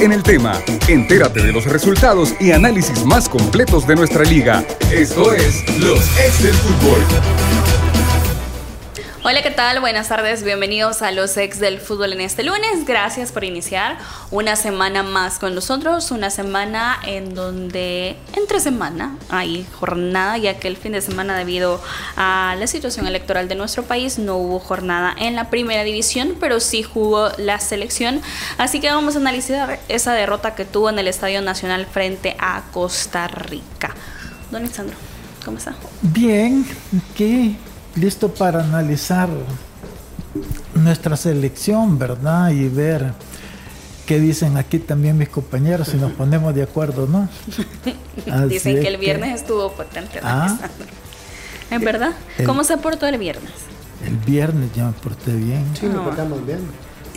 en el tema. Entérate de los resultados y análisis más completos de nuestra liga. Esto es Los Ex del Fútbol. Hola, ¿qué tal? Buenas tardes, bienvenidos a los ex del fútbol en este lunes. Gracias por iniciar una semana más con nosotros, una semana en donde entre semana hay jornada, ya que el fin de semana debido a la situación electoral de nuestro país no hubo jornada en la primera división, pero sí jugó la selección. Así que vamos a analizar esa derrota que tuvo en el Estadio Nacional frente a Costa Rica. Don Alexandro, ¿cómo está? Bien, ¿qué? Listo para analizar nuestra selección, ¿verdad? Y ver qué dicen aquí también mis compañeros, si nos ponemos de acuerdo, ¿no? dicen que el viernes estuvo potente. Ah, ¿Es verdad? ¿Cómo se portó el viernes? El viernes ya me porté bien. Sí, nos portamos bien.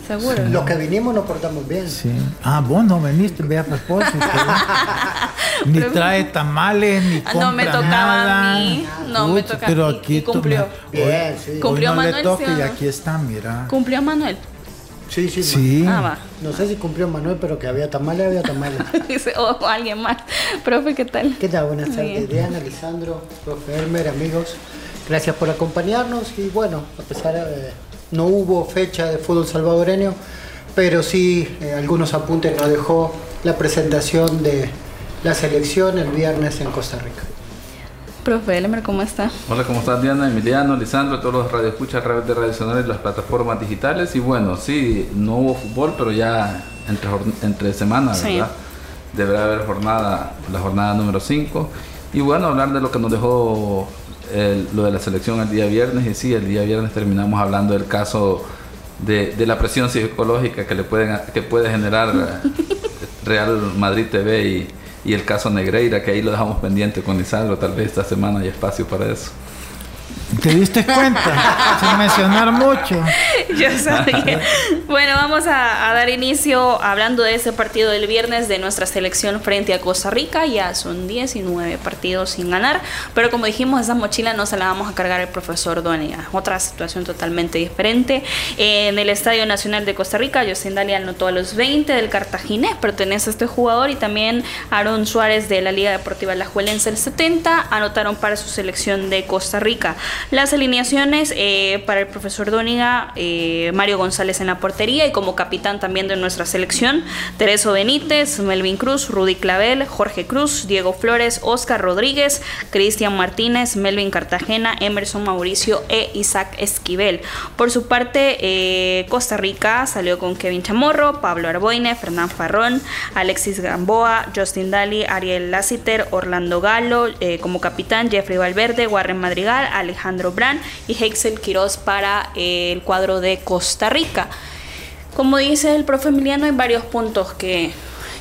Seguro. Los que vinimos nos portamos bien. Sí. Ah, vos no veniste, ve a propósito. ni trae tamales, ni compra No me tocaba nada. a mí. No me tocaba Pero aquí cumplió. Bien, sí. Cumplió hoy no Manuel. le toque ¿sí y aquí está, mira. ¿Cumplió Manuel? Sí, sí. Sí. Ah, va. No sé si cumplió Manuel, pero que había tamales, había tamales. Dice, o alguien más. Profe, ¿qué tal? ¿Qué tal? Buenas tardes, Diana, Lisandro, profe Elmer, amigos. Gracias por acompañarnos y bueno, a pesar de no hubo fecha de fútbol salvadoreño, pero sí eh, algunos apuntes nos dejó la presentación de la selección el viernes en Costa Rica. Profe Elmer, ¿cómo está? Hola, ¿cómo estás Diana, Emiliano, Lisandro, todos los radioescuchas a través de Radio Sonora y las plataformas digitales? Y bueno, sí, no hubo fútbol, pero ya entre, jorn- entre semanas, Sí. ¿verdad? Deberá haber jornada, la jornada número 5. Y bueno, hablar de lo que nos dejó el- lo de la selección el día viernes. Y sí, el día viernes terminamos hablando del caso de, de la presión psicológica que le pueden que puede generar eh, Real Madrid TV y, y el caso Negreira, que ahí lo dejamos pendiente con Lisandro. Tal vez esta semana hay espacio para eso. ¿Te diste cuenta? Sin mencionar mucho. Yo sabía. Bueno, vamos a, a dar inicio hablando de ese partido del viernes de nuestra selección frente a Costa Rica. Ya son 19 partidos sin ganar, pero como dijimos, esa mochila no se la vamos a cargar el profesor Duania. Otra situación totalmente diferente. En el Estadio Nacional de Costa Rica, Justin Daly anotó a los 20 del Cartaginés, pertenece a este jugador, y también Aaron Suárez de la Liga Deportiva Alajuelense el 70 anotaron para su selección de Costa Rica. Las alineaciones eh, para el profesor Dóniga, eh, Mario González en la portería y como capitán también de nuestra selección, Tereso Benítez, Melvin Cruz, Rudy Clavel, Jorge Cruz, Diego Flores, Oscar Rodríguez, Cristian Martínez, Melvin Cartagena, Emerson Mauricio e Isaac Esquivel. Por su parte, eh, Costa Rica salió con Kevin Chamorro, Pablo Arboine, Fernán Farrón, Alexis Gamboa, Justin Daly, Ariel Lassiter, Orlando Galo, como capitán Jeffrey Valverde, Warren Madrigal, Alejandro Brand y Hexel Quiroz para eh, el cuadro de Costa Rica. Como dice el profe Emiliano, hay varios puntos que,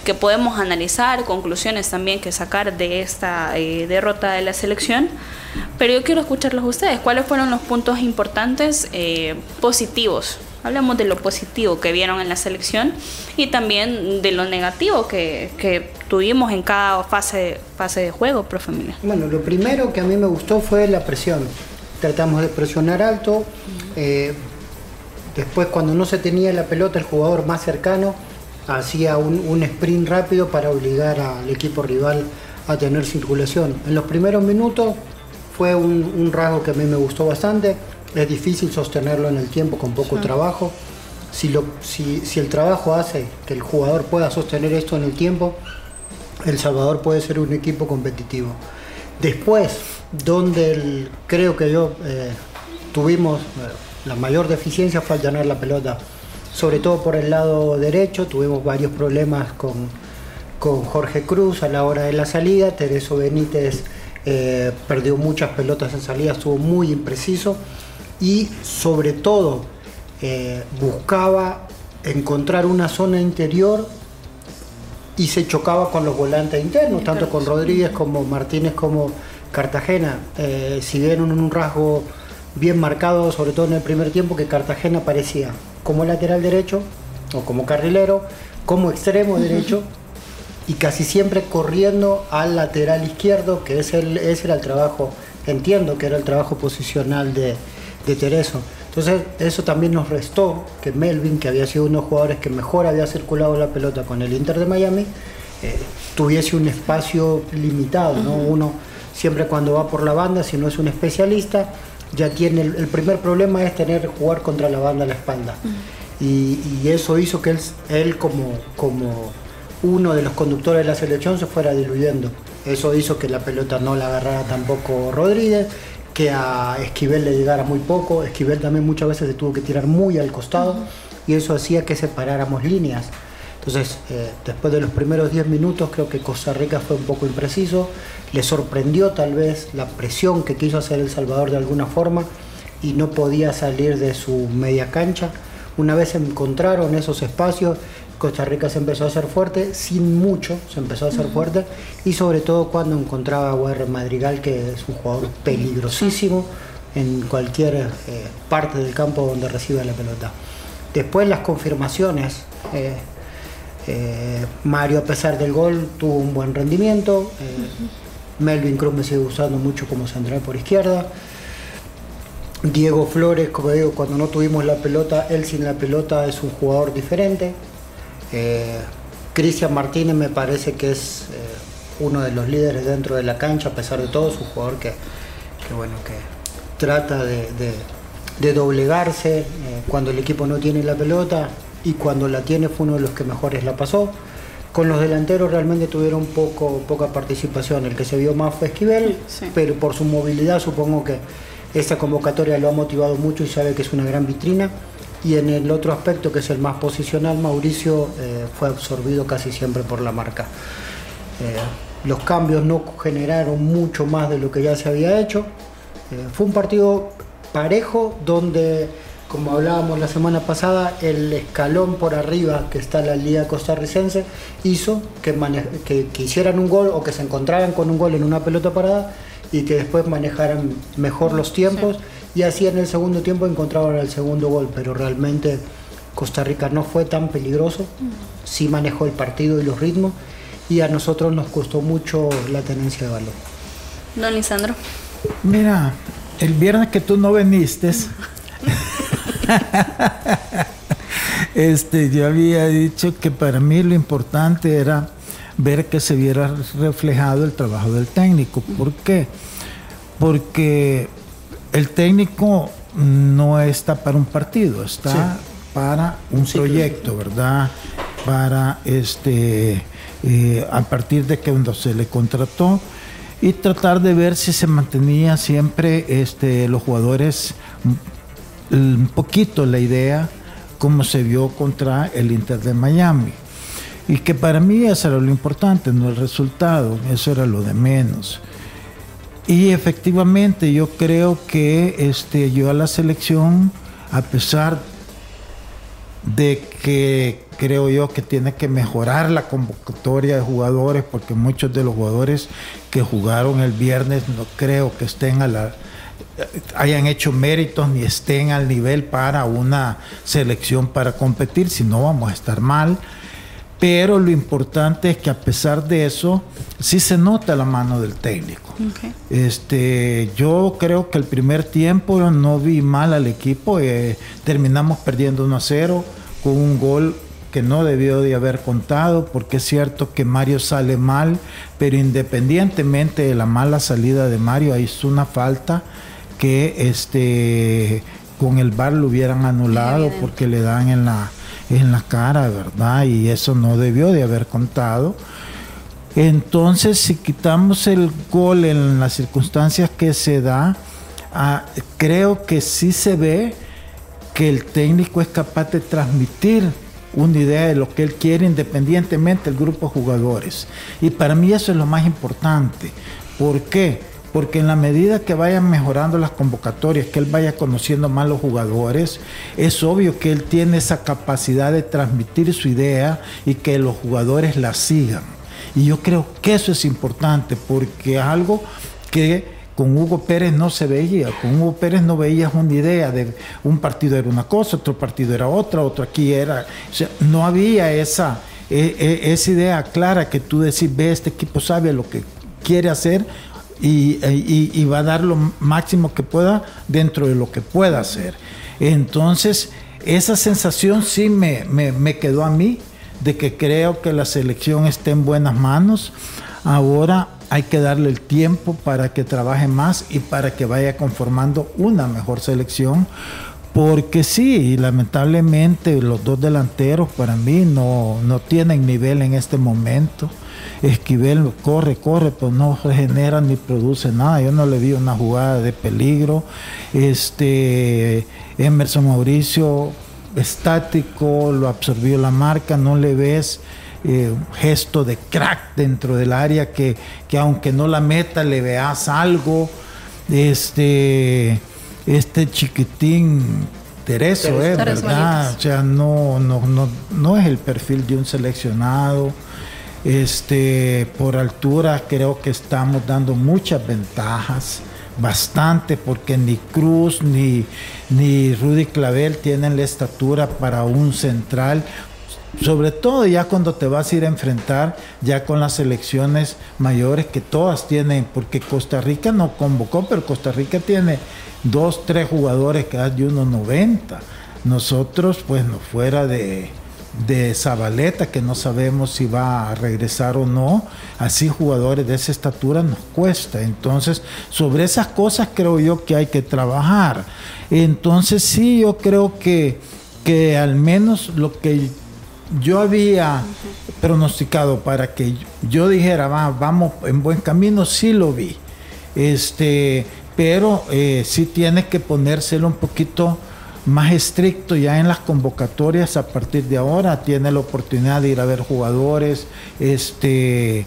que podemos analizar, conclusiones también que sacar de esta eh, derrota de la selección. Pero yo quiero escucharlos a ustedes. ¿Cuáles fueron los puntos importantes eh, positivos? Hablemos de lo positivo que vieron en la selección y también de lo negativo que, que tuvimos en cada fase, fase de juego, profe Emiliano. Bueno, lo primero que a mí me gustó fue la presión. Tratamos de presionar alto. eh, después, cuando no se tenía la pelota, el jugador más cercano hacía un, un sprint rápido para obligar al equipo rival a tener circulación. En los primeros minutos fue un, un rasgo que a mí me gustó bastante. Es difícil sostenerlo en el tiempo con poco trabajo. Si, lo, si, si el trabajo hace que el jugador pueda sostener esto en el tiempo, El Salvador puede ser un equipo competitivo. Después, donde el- creo que yo eh, tuvimos eh, la mayor deficiencia fue al tener la pelota, sobre todo por el lado derecho, tuvimos varios problemas con, con Jorge Cruz a la hora de la salida, Tereso Benítez eh, perdió muchas pelotas en salida, estuvo muy impreciso y sobre todo buscaba encontrar una zona interior y se chocaba con los volantes internos, tanto con Rodríguez como Martínez como Cartagena. Eh, si bien un, un rasgo bien marcado, sobre todo en el primer tiempo, que Cartagena parecía como lateral derecho o como carrilero, como extremo derecho y casi siempre corriendo al lateral izquierdo, que es el, ese era el trabajo, entiendo que era el trabajo posicional de, de Tereso. Entonces eso también nos restó que Melvin, que había sido uno de los jugadores que mejor había circulado la pelota con el Inter de Miami, eh, tuviese un espacio limitado. ¿no? Uno siempre cuando va por la banda, si no es un especialista, ya tiene el, primer problema es tener jugar contra la banda a la espalda. y, eso hizo que él, él como, como uno de los conductores de la selección se fuera diluyendo. Eso hizo que la pelota no la agarrara tampoco Rodríguez, que a Esquivel le llegara muy poco. Esquivel también muchas veces se tuvo que tirar muy al costado y eso hacía que separáramos líneas. Entonces, eh, después de los primeros 10 minutos, creo que Costa Rica fue un poco impreciso. Le sorprendió tal vez la presión que quiso hacer El Salvador de alguna forma y no podía salir de su media cancha. Una vez encontraron esos espacios, Costa Rica se empezó a hacer fuerte, sin mucho se empezó a hacer fuerte, y sobre todo cuando encontraba a UR Madrigal, que es un jugador peligrosísimo en cualquier eh, parte del campo donde recibe la pelota. Después las confirmaciones. Eh, eh, Mario, a pesar del gol, tuvo un buen rendimiento. Melvin Cruz me sigue usando mucho como central por izquierda. Diego Flores, como digo, cuando no tuvimos la pelota, él sin la pelota es un jugador diferente. Eh, Cristian Martínez me parece que es eh, uno de los líderes dentro de la cancha, a pesar de todo, es un jugador que, bueno, que trata de, doblegarse eh, cuando el equipo no tiene la pelota y cuando la tiene fue uno de los que mejores la pasó. Con los delanteros realmente tuvieron poco, poca participación. El que se vio más fue Esquivel, pero por su movilidad supongo que esa convocatoria lo ha motivado mucho y sabe que es una gran vitrina. Y en el otro aspecto, que es el más posicional, Mauricio eh, fue absorbido casi siempre por la marca. Eh, los cambios no generaron mucho más de lo que ya se había hecho. Eh, fue un partido parejo donde, como hablábamos la semana pasada, el escalón por arriba que está la Liga Costarricense hizo que, que, que hicieran un gol o que se encontraran con un gol en una pelota parada y que después manejaran mejor los tiempos y así en el segundo tiempo encontraron el segundo gol, pero realmente Costa Rica no fue tan peligroso, sí manejó el partido y los ritmos y a nosotros nos costó mucho la tenencia de balón. Don Lisandro. Mira, el viernes que tú no viniste, este, yo había dicho que para mí lo importante era ver que se viera reflejado el trabajo del técnico. ¿Por qué? Porque el técnico no está para un partido, está para un proyecto, ¿verdad? Para este, eh, a partir de que cuando se le contrató y tratar de ver si se mantenía siempre este, los jugadores un poquito la idea como se vio contra el Inter de Miami. Y que para mí eso era lo importante, no el resultado, eso era lo de menos. Y efectivamente yo creo que este, yo a la selección, a pesar de que creo yo que tiene que mejorar la convocatoria de jugadores, porque muchos de los jugadores que jugaron el viernes no creo que estén a la hayan hecho méritos ni estén al nivel para una selección para competir, si no vamos a estar mal. Pero lo importante es que a pesar de eso, sí se nota la mano del técnico. Este, yo creo que el primer tiempo no vi mal al equipo, eh, terminamos perdiendo 1 a 0 con un gol que no debió de haber contado, porque es cierto que Mario sale mal, pero independientemente de la mala salida de Mario, ahí es una falta que este, con el VAR lo hubieran anulado porque le dan en la en la cara, ¿verdad? Y eso no debió de haber contado. Entonces, si quitamos el gol en las circunstancias que se da, ah, creo que sí se ve que el técnico es capaz de transmitir una idea de lo que él quiere independientemente del grupo de jugadores. Y para mí eso es lo más importante. ¿Por qué? Porque en la medida que vayan mejorando las convocatorias, que él vaya conociendo más los jugadores, es obvio que él tiene esa capacidad de transmitir su idea y que los jugadores la sigan. Y yo creo que eso es importante, porque es algo que con Hugo Pérez no se veía. Con Hugo Pérez no veías una idea de un partido era una cosa, otro partido era otra, otro aquí era. O sea, no había esa, e, e, esa idea clara que tú decís, ve, este equipo sabe lo que quiere hacer y, va a dar lo máximo que pueda dentro de lo que pueda hacer. Entonces, esa sensación sí me, me, quedó a mí de que creo que la selección está en buenas manos. Ahora hay que darle el tiempo para que trabaje más y para que vaya conformando una mejor selección. Porque sí, lamentablemente los dos delanteros para mí no, no tienen nivel en este momento. Esquivel corre, corre, pero no genera ni produce nada. Yo no le vi una jugada de peligro. Este Emerson Mauricio estático, lo absorbió la marca, no le ves eh, gesto de crack dentro del área que, aunque no la meta le veas algo. Este, este chiquitín Tereso, eh, ¿verdad? O sea, no, no, no, no es el perfil de un seleccionado. Este, por altura creo que estamos dando muchas ventajas, bastante, porque ni Cruz ni, ni Rudy Clavel tienen la estatura para un central. Sobre todo ya cuando te vas a ir a enfrentar ya con las selecciones mayores que todas tienen, porque Costa Rica no convocó, pero Costa Rica tiene dos, tres jugadores que hay de 1.90. Nosotros, pues, no fuera de, de Zabaleta, que no sabemos si va a regresar o no, así jugadores de esa estatura nos cuesta. Entonces, sobre esas cosas creo yo que hay que trabajar. Entonces, sí, yo creo que, que al menos lo que yo había pronosticado para que yo dijera, Va, vamos en buen camino, sí lo vi. Este, pero eh, sí tiene que ponérselo un poquito más estricto ya en las convocatorias a partir de ahora. Tiene la oportunidad de ir a ver jugadores este,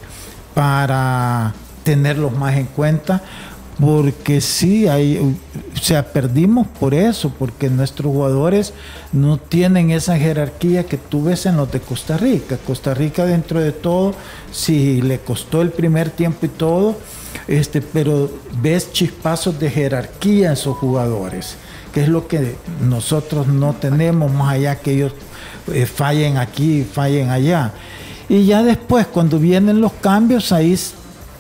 para tenerlos más en cuenta. Porque sí, hay, o sea, perdimos por eso, porque nuestros jugadores no tienen esa jerarquía que tú ves en los de Costa Rica. Costa Rica dentro de todo, si le costó el primer tiempo y todo, este, pero ves chispazos de jerarquía en esos jugadores que es lo que nosotros no tenemos, más allá que ellos eh, fallen aquí, fallen allá. Y ya después, cuando vienen los cambios, ahí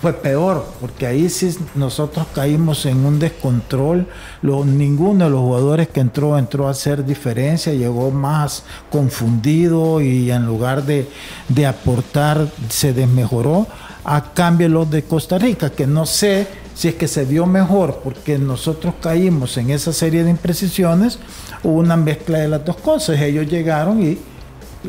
fue peor, porque ahí sí nosotros caímos en un descontrol. ninguno de los jugadores que entró entró a hacer diferencia, llegó más confundido y en lugar de, de aportar se desmejoró. A cambio los de Costa Rica, que no sé si es que se vio mejor porque nosotros caímos en esa serie de imprecisiones, hubo una mezcla de las dos cosas. Ellos llegaron y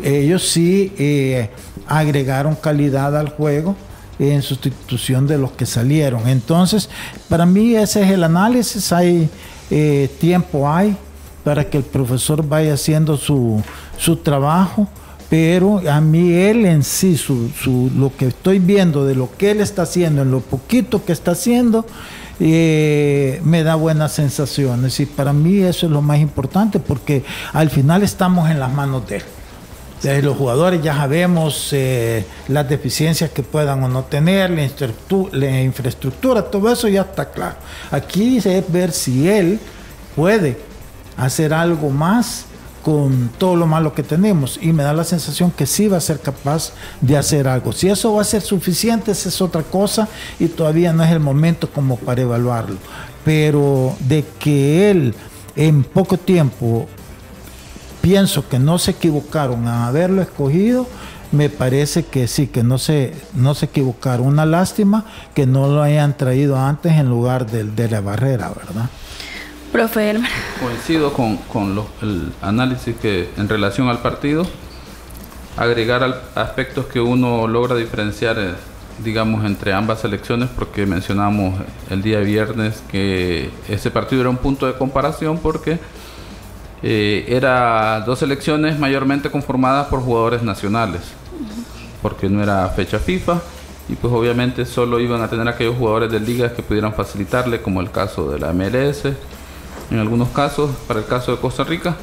ellos sí eh, agregaron calidad al juego en sustitución de los que salieron. Entonces, para mí ese es el análisis, hay eh, tiempo, hay para que el profesor vaya haciendo su, su trabajo pero a mí él en sí, su, lo que estoy viendo de lo que él está haciendo, en lo poquito que está haciendo, eh, me da buenas sensaciones y para mí eso es lo más importante porque al final estamos en las manos de él. Los jugadores ya sabemos eh, las deficiencias que puedan o no tener, la infraestructura, todo eso ya está claro. Aquí es ver si él puede hacer algo más con todo lo malo que tenemos y me da la sensación que sí va a ser capaz de hacer algo. Si eso va a ser suficiente, esa es otra cosa y todavía no es el momento como para evaluarlo. Pero de que él en poco tiempo pienso que no se equivocaron a haberlo escogido, me parece que sí, que no se, no se equivocaron. Una lástima que no lo hayan traído antes en lugar de, de la barrera, ¿verdad? Coincido con, el análisis que en relación al partido, agregar aspectos que uno logra diferenciar, eh, digamos, entre ambas selecciones, porque mencionamos el día viernes que ese partido era un punto de comparación porque eh, era dos selecciones mayormente conformadas por jugadores nacionales, porque no era fecha FIFA y pues obviamente solo iban a tener aquellos jugadores de ligas que pudieran facilitarle, como el caso de la MLS en algunos casos, para el caso de Costa Rica.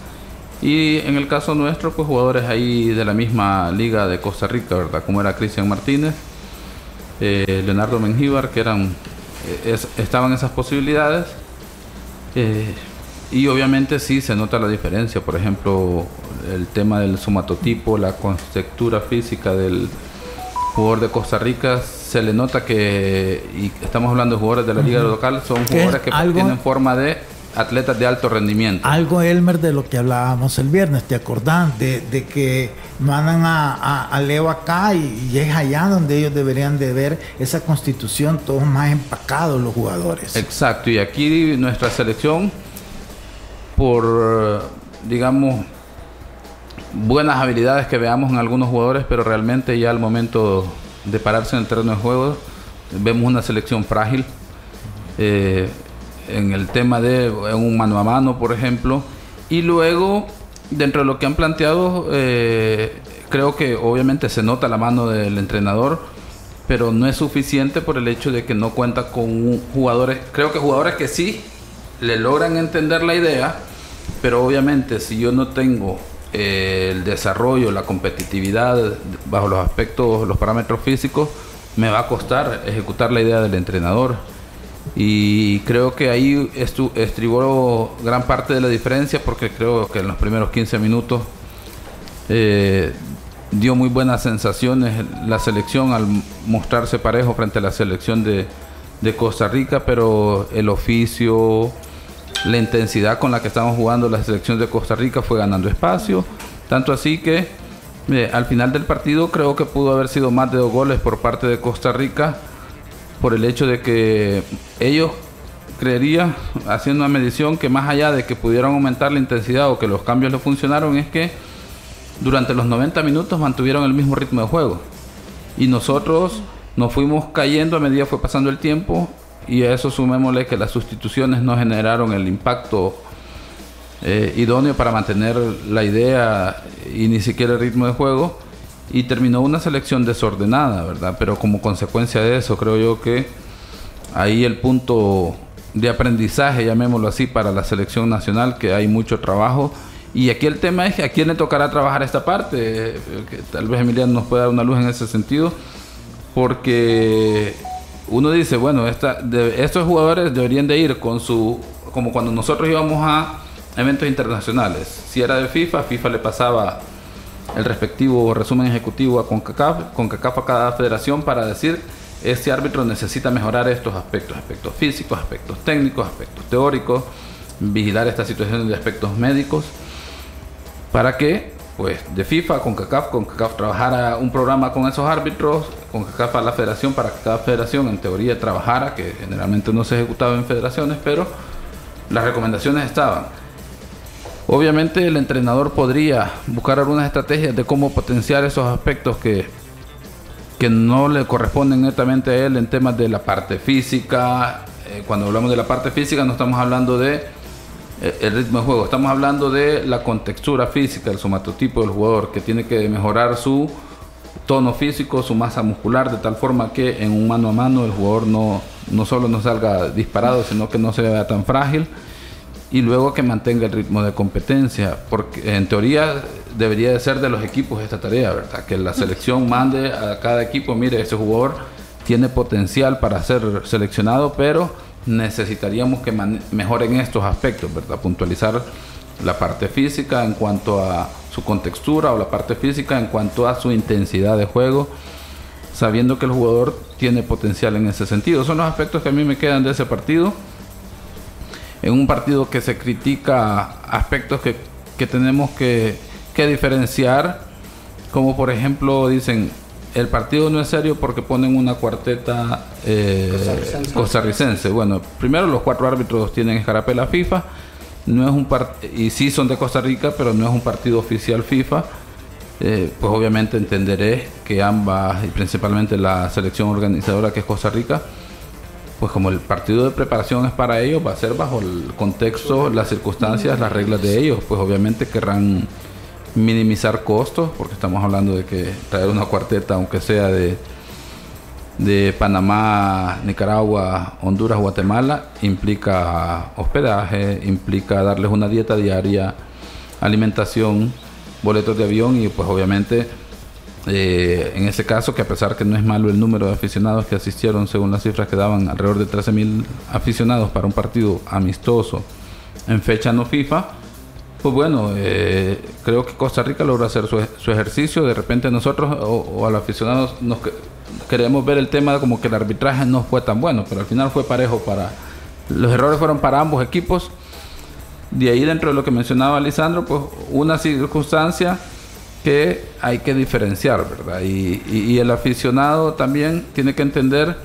Y en el caso nuestro, pues jugadores ahí de la misma liga de Costa Rica, ¿verdad? Como era Cristian Martínez, eh, Leonardo Mengíbar, que eran, eh, estaban esas posibilidades. Eh, y obviamente sí se nota la diferencia, por ejemplo, el tema del somatotipo, la conceptura física del jugador de Costa Rica se le nota que, y estamos hablando de jugadores de la liga local, son jugadores que tienen forma de atletas de alto rendimiento. Algo, Elmer, de lo que hablábamos el viernes, ¿te acordás? De, que mandan a, a, Leo acá y, y, es allá donde ellos deberían de ver esa constitución, todos más empacados los jugadores. Exacto, y aquí nuestra selección, por, digamos, buenas habilidades que veamos en algunos jugadores, pero realmente ya al momento de pararse en el terreno de juego, vemos una selección frágil. Eh, en el tema de un mano a mano, por ejemplo. Y luego, dentro de lo que han planteado, eh, creo que obviamente se nota la mano del entrenador, pero no es suficiente por el hecho de que no cuenta con jugadores, creo que jugadores que sí le logran entender la idea, pero obviamente si yo no tengo eh, el desarrollo, la competitividad bajo los aspectos, los parámetros físicos, me va a costar ejecutar la idea del entrenador. Y creo que ahí estribó gran parte de la diferencia porque creo que en los primeros 15 minutos eh, dio muy buenas sensaciones la selección al mostrarse parejo frente a la selección de, Costa Rica, pero el oficio, la intensidad con la que estamos jugando la selección de Costa Rica fue ganando espacio, tanto así que eh, al final del partido creo que pudo haber sido más de dos goles por parte de Costa Rica por el hecho de que ellos creería, haciendo una medición, que más allá de que pudieran aumentar la intensidad o que los cambios le funcionaron, es que durante los 90 minutos mantuvieron el mismo ritmo de juego. Y nosotros nos fuimos cayendo a medida que fue pasando el tiempo y a eso sumémosle que las sustituciones no generaron el impacto eh, idóneo para mantener la idea y ni siquiera el ritmo de juego y terminó una selección desordenada, ¿verdad? Pero como consecuencia de eso, creo yo que ahí el punto de aprendizaje, llamémoslo así, para la selección nacional, que hay mucho trabajo. Y aquí el tema es a quién le tocará trabajar esta parte, que tal vez Emiliano nos pueda dar una luz en ese sentido, porque uno dice, bueno, estos jugadores deberían de ir con su, como cuando nosotros íbamos a eventos internacionales, si era de FIFA, FIFA le pasaba el respectivo resumen ejecutivo a CONCACAF, CONCACAF a cada federación para decir este árbitro necesita mejorar estos aspectos, aspectos físicos, aspectos técnicos, aspectos teóricos, vigilar estas situaciones de aspectos médicos, para que, pues, de FIFA, CONCACAF, CONCACAF trabajara un programa con esos árbitros, CONCACAF a la federación, para que cada federación en teoría trabajara, que generalmente no se ejecutaba en federaciones, pero las recomendaciones estaban Obviamente el entrenador podría buscar algunas estrategias de cómo potenciar esos aspectos que, que no le corresponden netamente a él en temas de la parte física. Eh, cuando hablamos de la parte física no estamos hablando de eh, el ritmo de juego, estamos hablando de la contextura física, el somatotipo del jugador, que tiene que mejorar su tono físico, su masa muscular, de tal forma que en un mano a mano el jugador no, no solo no salga disparado, sino que no se vea tan frágil y luego que mantenga el ritmo de competencia, porque en teoría debería de ser de los equipos esta tarea, ¿verdad? Que la selección mande a cada equipo, mire, ese jugador tiene potencial para ser seleccionado, pero necesitaríamos que mejoren estos aspectos, ¿verdad? Puntualizar la parte física en cuanto a su contextura o la parte física en cuanto a su intensidad de juego, sabiendo que el jugador tiene potencial en ese sentido. Son los aspectos que a mí me quedan de ese partido en un partido que se critica aspectos que, tenemos que, diferenciar, como por ejemplo dicen, el partido no es serio porque ponen una cuarteta eh, costarricense. Bueno, primero los cuatro árbitros tienen escarapela FIFA, no es un y sí son de Costa Rica, pero no es un partido oficial FIFA. Eh, pues obviamente entenderé que ambas, y principalmente la selección organizadora que es Costa Rica, pues como el partido de preparación es para ellos, va a ser bajo el contexto, las circunstancias, las reglas de ellos, pues obviamente querrán minimizar costos, porque estamos hablando de que traer una cuarteta, aunque sea de, de Panamá, Nicaragua, Honduras, Guatemala, implica hospedaje, implica darles una dieta diaria, alimentación, boletos de avión y pues obviamente eh, en ese caso, que a pesar que no es malo el número de aficionados que asistieron, según las cifras que daban, alrededor de 13.000 aficionados para un partido amistoso en fecha no FIFA, Pues bueno, eh, creo que Costa Rica logra hacer su, su ejercicio. De repente nosotros o, o a los aficionados nos que- queremos ver el tema como que el arbitraje no fue tan bueno, pero al final fue parejo para... Los errores fueron para ambos equipos. De ahí dentro de lo que mencionaba Lisandro, pues una circunstancia que hay que diferenciar, ¿verdad? Y, el aficionado también tiene que entender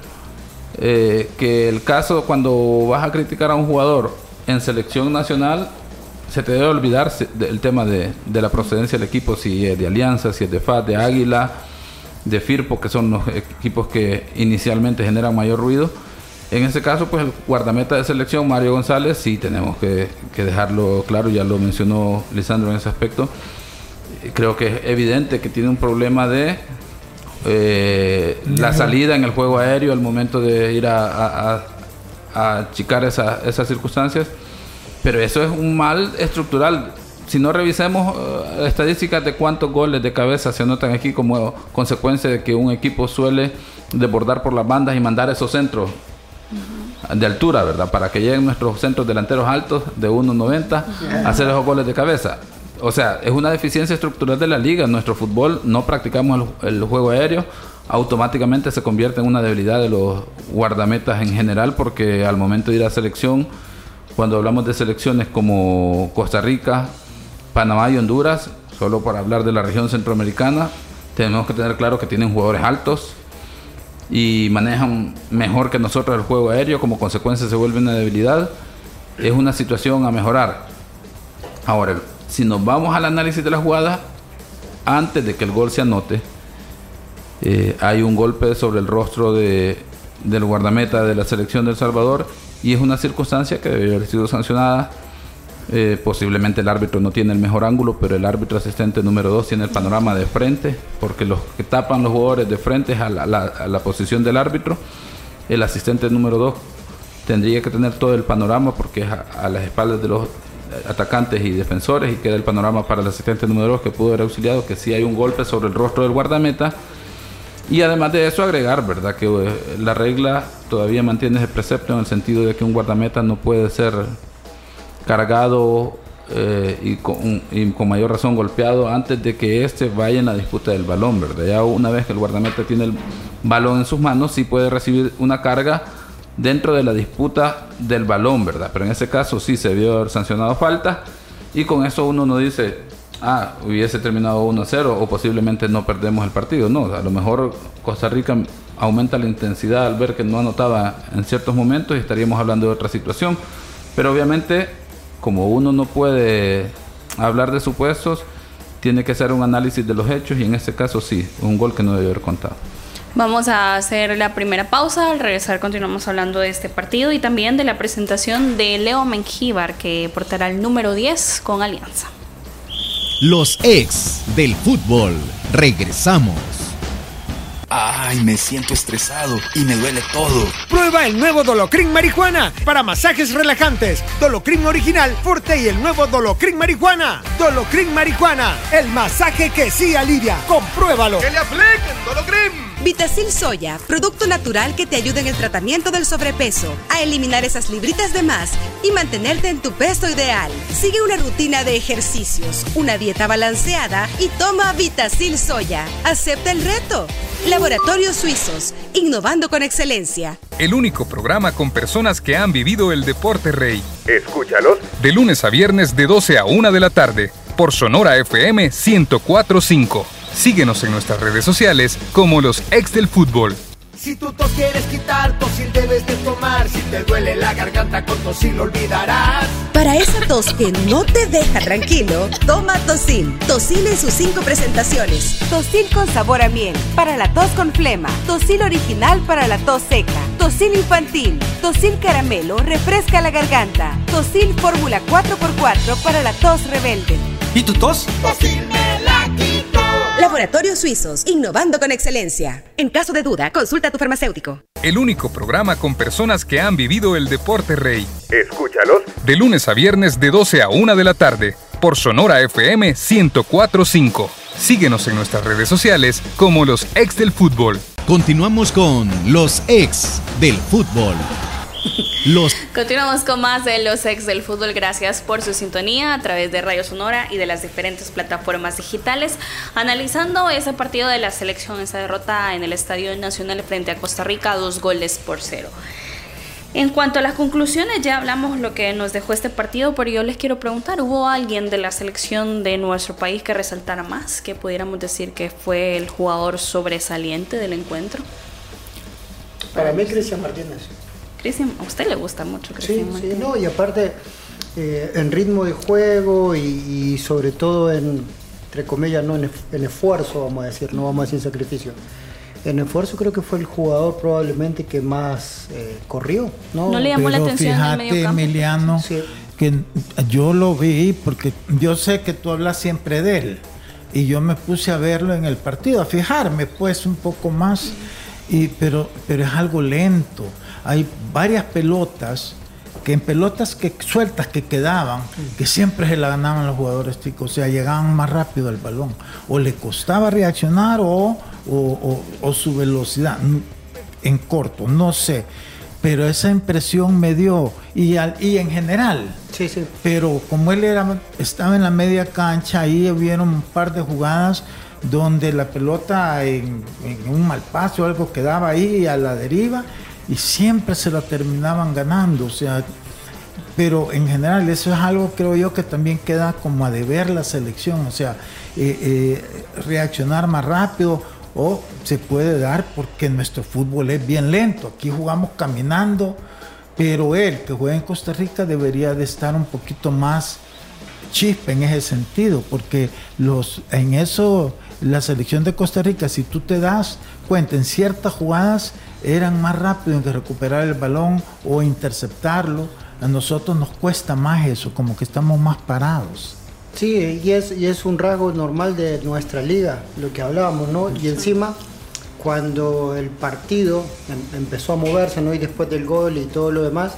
eh, que el caso cuando vas a criticar a un jugador en selección nacional, se te debe olvidar del tema de, de la procedencia del equipo, si es de Alianza, si es de FAT, de Águila, de Firpo, que son los equipos que inicialmente generan mayor ruido. En ese caso, pues el guardameta de selección, Mario González, sí tenemos que, que dejarlo claro, ya lo mencionó Lisandro en ese aspecto. Creo que es evidente que tiene un problema de eh, la salida en el juego aéreo al momento de ir a, a- a- a achicar esa- esas circunstancias. Pero eso es un mal estructural. Si no revisemos eh, estadísticas de cuántos goles de cabeza se anotan aquí como consecuencia de que un equipo suele desbordar por las bandas y mandar esos centros de altura, ¿verdad? Para que lleguen nuestros centros delanteros altos de 1.90 a hacer esos goles de cabeza. O sea, es una deficiencia estructural de la liga. Nuestro fútbol no practicamos el, el juego aéreo. Automáticamente se convierte en una debilidad de los guardametas en general porque al momento de ir a selección, cuando hablamos de selecciones como Costa Rica, Panamá y Honduras, solo para hablar de la región centroamericana, tenemos que tener claro que tienen jugadores altos, y manejan mejor que nosotros el juego aéreo, como consecuencia se vuelve una debilidad, es una situación a mejorar. Ahora, si nos vamos al análisis de la jugada, antes de que el gol se anote, eh, hay un golpe sobre el rostro de, del guardameta de la selección de El Salvador y es una circunstancia que debe haber sido sancionada. Eh, posiblemente el árbitro no tiene el mejor ángulo, pero el árbitro asistente número 2 tiene el panorama de frente, porque los que tapan los jugadores de frente a la, a la posición del árbitro. El asistente número 2 tendría que tener todo el panorama porque es a, a las espaldas de los atacantes y defensores y queda el panorama para el asistente número 2 que pudo haber auxiliado que si hay un golpe sobre el rostro del guardameta y además de eso agregar, ¿verdad? Que eh, la regla todavía mantiene ese precepto en el sentido de que un guardameta no puede ser cargado eh, y, con, y con mayor razón golpeado antes de que éste vaya en la disputa del balón, ¿verdad? Ya una vez que el guardameta tiene el balón en sus manos, sí puede recibir una carga dentro de la disputa del balón, ¿verdad? Pero en ese caso sí se vio haber sancionado falta y con eso uno no dice, ah, hubiese terminado 1-0 o posiblemente no perdemos el partido. No, a lo mejor Costa Rica aumenta la intensidad al ver que no anotaba en ciertos momentos y estaríamos hablando de otra situación. Pero obviamente, como uno no puede hablar de supuestos, tiene que hacer un análisis de los hechos y en este caso sí, un gol que no debe haber contado. Vamos a hacer la primera pausa. Al regresar continuamos hablando de este partido y también de la presentación de Leo Mengíbar que portará el número 10 con Alianza. Los ex del fútbol. Regresamos. Ay, me siento estresado y me duele todo. Prueba el nuevo Dolocrin Marihuana para masajes relajantes. Dolocrin original, fuerte y el nuevo Dolocrin Marihuana. Dolocrin Marihuana, el masaje que sí alivia. Compruébalo. le apliquen Dolocrim! Vitacil Soya, producto natural que te ayuda en el tratamiento del sobrepeso, a eliminar esas libritas de más y mantenerte en tu peso ideal. Sigue una rutina de ejercicios, una dieta balanceada y toma Vitacil Soya. Acepta el reto. Laboratorios Suizos, innovando con excelencia. El único programa con personas que han vivido el deporte rey. Escúchalos De lunes a viernes de 12 a 1 de la tarde por Sonora FM 1045. Síguenos en nuestras redes sociales como los ex del fútbol. Si tu tos quieres quitar, Tosil debes de tomar. Si te duele la garganta, con Tosil lo olvidarás. Para esa tos que no te deja tranquilo, toma Tosil. Tosil en sus cinco presentaciones. Tosil con sabor a miel, para la tos con flema. Tosil original para la tos seca. Tosil infantil. Tosil caramelo, refresca la garganta. Tosil fórmula 4x4 para la tos rebelde. ¿Y tu tos? Laboratorios Suizos, innovando con excelencia. En caso de duda, consulta a tu farmacéutico. El único programa con personas que han vivido el deporte rey. Escúchalos De lunes a viernes de 12 a 1 de la tarde por Sonora FM 1045. Síguenos en nuestras redes sociales como los ex del fútbol. Continuamos con los ex del fútbol. Los Continuamos con más de los ex del fútbol. Gracias por su sintonía a través de Radio Sonora y de las diferentes plataformas digitales. Analizando ese partido de la selección, esa derrota en el Estadio Nacional frente a Costa Rica, dos goles por cero. En cuanto a las conclusiones, ya hablamos lo que nos dejó este partido, pero yo les quiero preguntar, ¿hubo alguien de la selección de nuestro país que resaltara más, que pudiéramos decir que fue el jugador sobresaliente del encuentro? Para mí, Cristian Martínez. A usted le gusta mucho Sí, Cristian sí, Martínez? no, y aparte eh, en ritmo de juego y, y sobre todo en, entre comillas, no en, en esfuerzo, vamos a decir, no vamos a decir sacrificio. En esfuerzo creo que fue el jugador probablemente que más eh, corrió, ¿no? ¿No le llamó la Pero atención en el fíjate, medio campo? Emiliano, Sí. que yo lo vi porque yo sé que tú hablas siempre de él. Y yo me puse a verlo en el partido, a fijarme pues un poco más. Y, pero, pero es algo lento. Hay varias pelotas que en pelotas que sueltas que quedaban, que siempre se la ganaban los jugadores chicos, o sea, llegaban más rápido al balón, o le costaba reaccionar o, o- o- o su velocidad. En corto, no sé, pero esa impresión me dio, y, al- y en general, Sí, sí. pero como él era, estaba en la media cancha, ahí hubieron un par de jugadas donde la pelota en, en un mal paso o algo quedaba ahí a la deriva y siempre se la terminaban ganando. O sea, pero en general eso es algo creo yo que también queda como a deber la selección, o sea, eh, eh, reaccionar más rápido o se puede dar porque nuestro fútbol es bien lento, aquí jugamos caminando, pero él que juega en Costa Rica debería de estar un poquito más chispa en ese sentido, porque los en eso la selección de Costa Rica, si tú te das cuenta, en ciertas jugadas eran más rápidos en recuperar el balón o interceptarlo. A nosotros nos cuesta más eso, como que estamos más parados. Sí, y es, y es un rasgo normal de nuestra liga, lo que hablábamos, ¿no? Y encima, cuando el partido em- empezó a moverse, ¿no? Y después del gol y todo lo demás,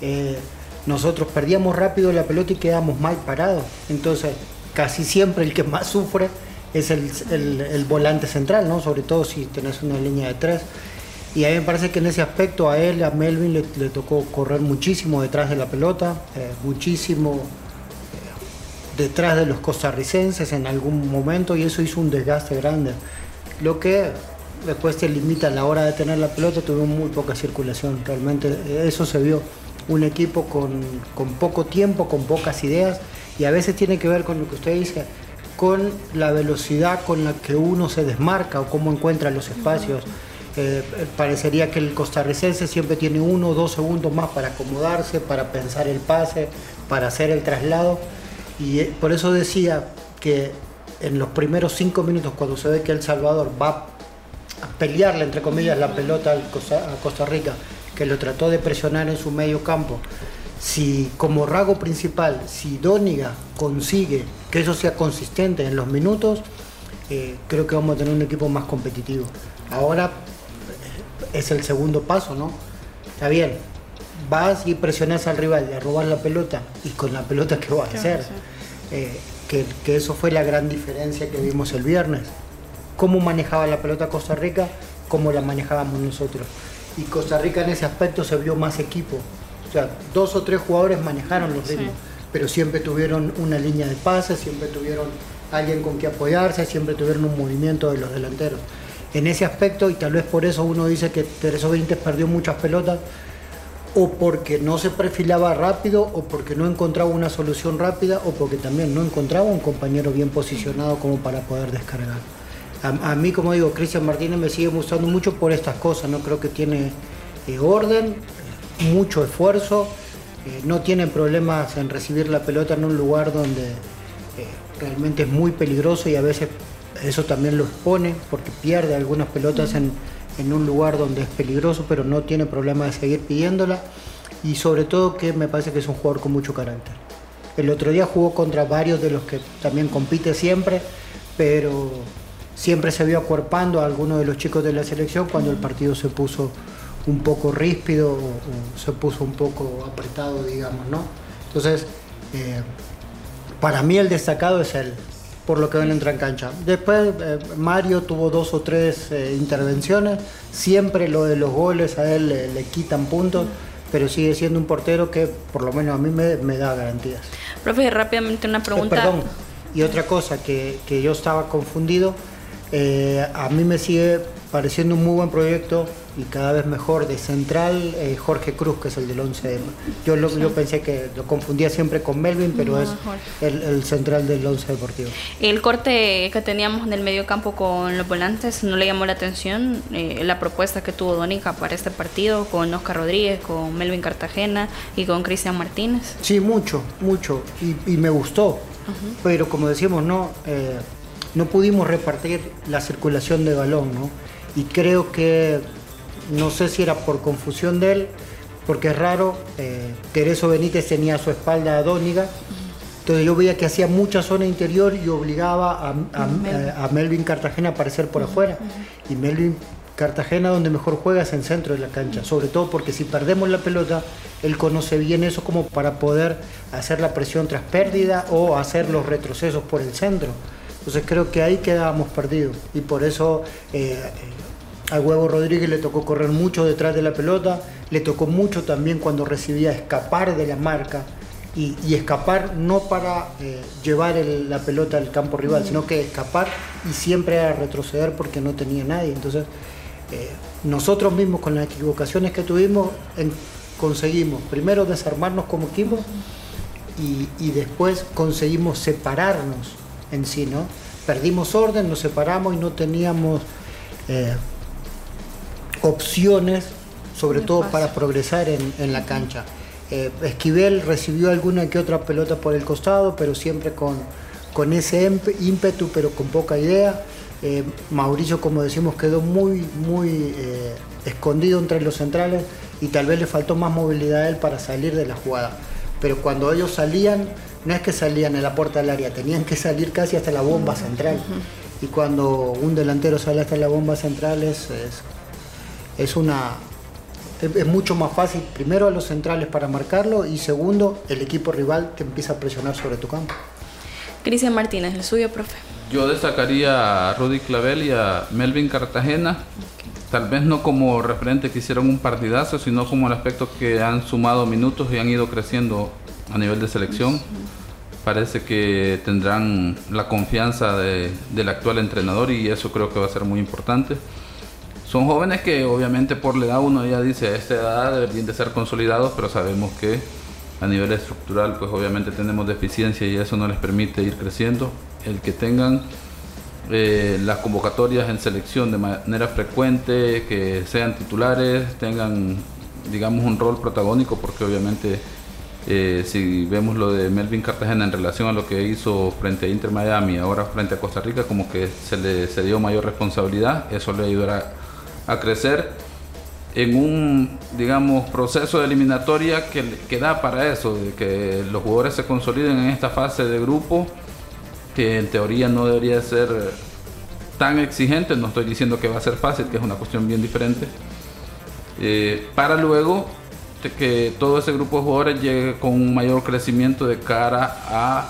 eh, nosotros perdíamos rápido la pelota y quedamos mal parados. Entonces, casi siempre el que más sufre es el, el- el volante central, ¿no? Sobre todo si tenés una línea de tres. Y a mí me parece que en ese aspecto a él, a Melvin, le, tocó correr muchísimo detrás de la pelota, eh, muchísimo detrás de los costarricenses en algún momento y eso hizo un desgaste grande. Lo que después te limita a la hora de tener la pelota, tuvimos muy poca circulación. Realmente eh, eso se vio. Un equipo con, con poco tiempo, con pocas ideas y a veces tiene que ver con lo que usted dice, con la velocidad con la que uno se desmarca o cómo encuentra los espacios. Eh, parecería que el costarricense siempre tiene uno o dos segundos más para acomodarse, para pensar el pase, para hacer el traslado. Y eh, por eso decía que en los primeros cinco minutos, cuando se ve que El Salvador va a pelearle, entre comillas, la pelota a Costa Rica, que lo trató de presionar en su medio campo, si como rasgo principal, si Dóniga consigue que eso sea consistente en los minutos, eh, creo que vamos a tener un equipo más competitivo. Ahora eh, es el segundo paso, ¿no? Está bien, vas y presionas al rival, le robas la pelota y con la pelota ¿qué vas a ¿Qué hacer? Eh, que, que eso fue la gran diferencia que vimos el viernes. Cómo manejaba la pelota Costa Rica, cómo la manejábamos nosotros. Y Costa Rica en ese aspecto se vio más equipo. O sea, dos o tres jugadores manejaron los ritmos, pero siempre tuvieron una línea de pases, siempre tuvieron alguien con que apoyarse, siempre tuvieron un movimiento de los delanteros. En ese aspecto, y tal vez por eso uno dice que Tereso Benítez perdió muchas pelotas, o porque no se perfilaba rápido, o porque no encontraba una solución rápida, o porque también no encontraba un compañero bien posicionado como para poder descargar. A, mí, como digo, Cristian Martínez me sigue gustando mucho por estas cosas, no creo que tiene eh, orden, mucho esfuerzo, eh, no tiene problemas en recibir la pelota en un lugar donde eh, realmente es muy peligroso y a veces eso también lo expone porque pierde algunas pelotas en, en un lugar donde es peligroso, pero no tiene problema de seguir pidiéndola y sobre todo que me parece que es un jugador con mucho carácter. El otro día jugó contra varios de los que también compite siempre, pero siempre se vio acuerpando a algunos de los chicos de la selección cuando el partido se puso un poco ríspido o, se puso un poco apretado, digamos, ¿no? Entonces, eh, para mí el destacado es él, por lo que ven entra en cancha. Después eh, Mario tuvo dos o tres eh, intervenciones, siempre lo de los goles a él le, le quitan puntos, pero sigue siendo un portero que por lo menos a mí me, me da garantías. Profe, rápidamente una pregunta. Eh, perdón, y otra cosa que, que yo estaba confundido, a mí me sigue pareciendo un muy buen proyecto y cada vez mejor de central eh, Jorge Cruz, que es el del 11 Yo, lo, yo pensé que lo confundía siempre con Melvin, pero No, es el, el central del 11 Deportivo. El corte que teníamos en el medio campo con los volantes, ¿no le llamó la atención eh, la propuesta que tuvo Dónica para este partido con Oscar Rodríguez, con Melvin Cartagena y con Cristian Martínez? Sí, mucho, mucho, y, y me gustó, pero como decíamos, no, Eh, no pudimos repartir la circulación de balón, ¿no? Y creo que, no sé si era por confusión de él, porque es raro, eh, Tereso Benítez tenía a su espalda a Dóniga, entonces yo veía que hacía mucha zona interior y obligaba a, a- Melvin. a Melvin Cartagena a aparecer por afuera. Y Melvin Cartagena donde mejor juega es en centro de la cancha, sobre todo porque si perdemos la pelota, él conoce bien eso como para poder hacer la presión tras pérdida o hacer los retrocesos por el centro. Entonces creo que ahí quedábamos perdidos y por eso eh, eh, al Huevo Rodríguez le tocó correr mucho detrás de la pelota, le tocó mucho también cuando recibía escapar de la marca y, y escapar no para eh, llevar el- la pelota al campo rival, sino que escapar y siempre a retroceder porque no tenía nadie. Entonces, eh, nosotros mismos con las equivocaciones que tuvimos en- conseguimos primero desarmarnos como equipo y, y después conseguimos separarnos en sí, ¿no? Perdimos orden, nos separamos y no teníamos eh, opciones, sobre todo para progresar en, en la cancha. Eh, Esquivel recibió alguna que otra pelota por el costado, pero siempre con, con ese ímpetu, pero con poca idea. Eh, Mauricio, como decimos, quedó muy, muy eh, escondido entre los centrales y tal vez le faltó más movilidad a él para salir de la jugada. Pero cuando ellos salían, no es que salían en la puerta del área, tenían que salir casi hasta la bomba central. Y cuando un delantero sale hasta la bomba central es, es, es una es, mucho más fácil primero a los centrales para marcarlo y segundo el equipo rival te empieza a presionar sobre tu campo. Cristian Martínez, el suyo, profe. Yo destacaría a Rudy Clavel y a Melvin Cartagena. Tal vez no como referente que hicieron un partidazo, sino como el aspecto que han sumado minutos y han ido creciendo a nivel de selección. Parece que tendrán la confianza de- del actual entrenador y eso creo que va a ser muy importante. Son jóvenes que obviamente por la edad uno ya dice a esta edad deberían de ser consolidados, pero sabemos que a nivel estructural pues obviamente tenemos deficiencia y eso no les permite ir creciendo. El que tengan eh, las convocatorias en selección de manera frecuente, que sean titulares, tengan digamos un rol protagónico porque obviamente eh, si vemos lo de Melvin Cartagena en relación a lo que hizo frente a Inter Miami, ahora frente a Costa Rica, como que se le se dio mayor responsabilidad, eso le ayudará a crecer en un, digamos, proceso de eliminatoria que, que da para eso, de que los jugadores se consoliden en esta fase de grupo, que en teoría no debería ser tan exigente, no estoy diciendo que va a ser fácil, que es una cuestión bien diferente, eh, para luego que todo ese grupo de jugadores llegue con un mayor crecimiento de cara a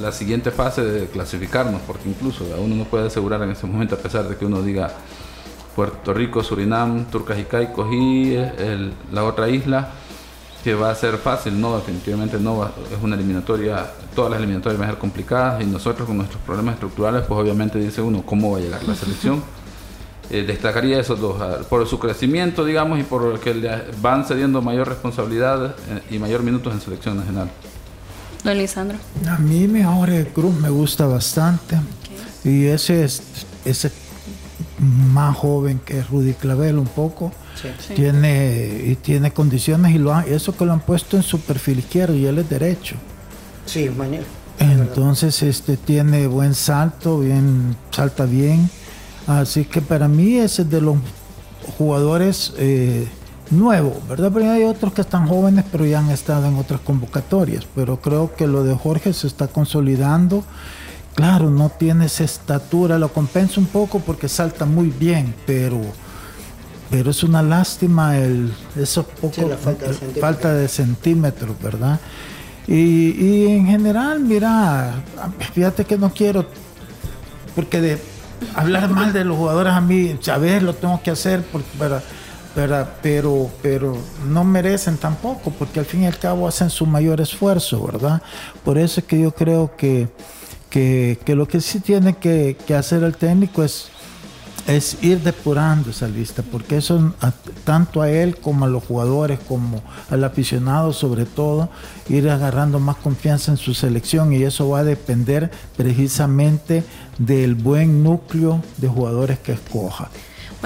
la siguiente fase de clasificarnos, porque incluso uno no puede asegurar en ese momento, a pesar de que uno diga Puerto Rico, Surinam, Turcas y Caicos y el- la otra isla, que va a ser fácil, no, definitivamente no, va- es una eliminatoria, todas las eliminatorias van a ser complicadas y nosotros con nuestros problemas estructurales, pues obviamente dice uno cómo va a llegar la selección. Eh, destacaría esos dos, por su crecimiento, digamos, y por que le van cediendo mayor responsabilidad eh, y mayor minutos en selección nacional. Don Lisandro. A mí mi Jorge Cruz me gusta bastante. Y ese es ese más joven que Rudy Clavel un poco. Sí. Tiene, y tiene condiciones y lo han- eso que lo han puesto en su perfil izquierdo y él es derecho. Sí, mañana. Entonces este tiene buen salto, bien, salta bien. Así que para mí ese es de los jugadores eh, nuevos, ¿verdad? Pero hay otros que están jóvenes pero ya han estado en otras convocatorias. Pero creo que lo de Jorge se está consolidando. Claro, no tiene esa estatura, lo compensa un poco porque salta muy bien, pero pero es una lástima el esos pocos falta de centímetros. falta de centímetros, ¿verdad? Y, y en general, mira, fíjate que no quiero, porque de hablar mal de los jugadores a mí, a veces lo tengo que hacer. Pero, pero no merecen tampoco, porque al fin y al cabo hacen su mayor esfuerzo, ¿verdad? Por eso es que yo creo que, que, lo que sí tiene que, hacer el técnico es es ir depurando esa lista, porque eso tanto a él como a los jugadores, como al aficionado sobre todo, ir agarrando más confianza en su selección y eso va a depender precisamente del buen núcleo de jugadores que escoja.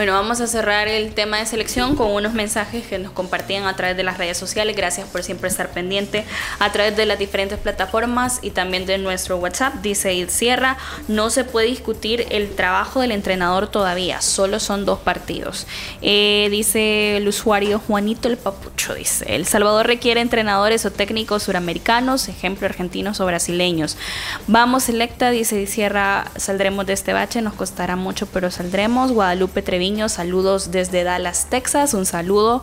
Bueno, vamos a cerrar el tema de selección con unos mensajes que nos compartían a través de las redes sociales. Gracias por siempre estar pendiente a través de las diferentes plataformas y también de nuestro WhatsApp. Dice Id Sierra, no se puede discutir el trabajo del entrenador todavía, solo son dos partidos. Eh, dice el usuario Juanito el Papucho, dice, El Salvador requiere entrenadores o técnicos suramericanos, ejemplo argentinos o brasileños. Vamos, selecta, dice Id Sierra, saldremos de este bache, nos costará mucho, pero saldremos. Guadalupe Treviño, saludos desde Dallas, Texas, un saludo.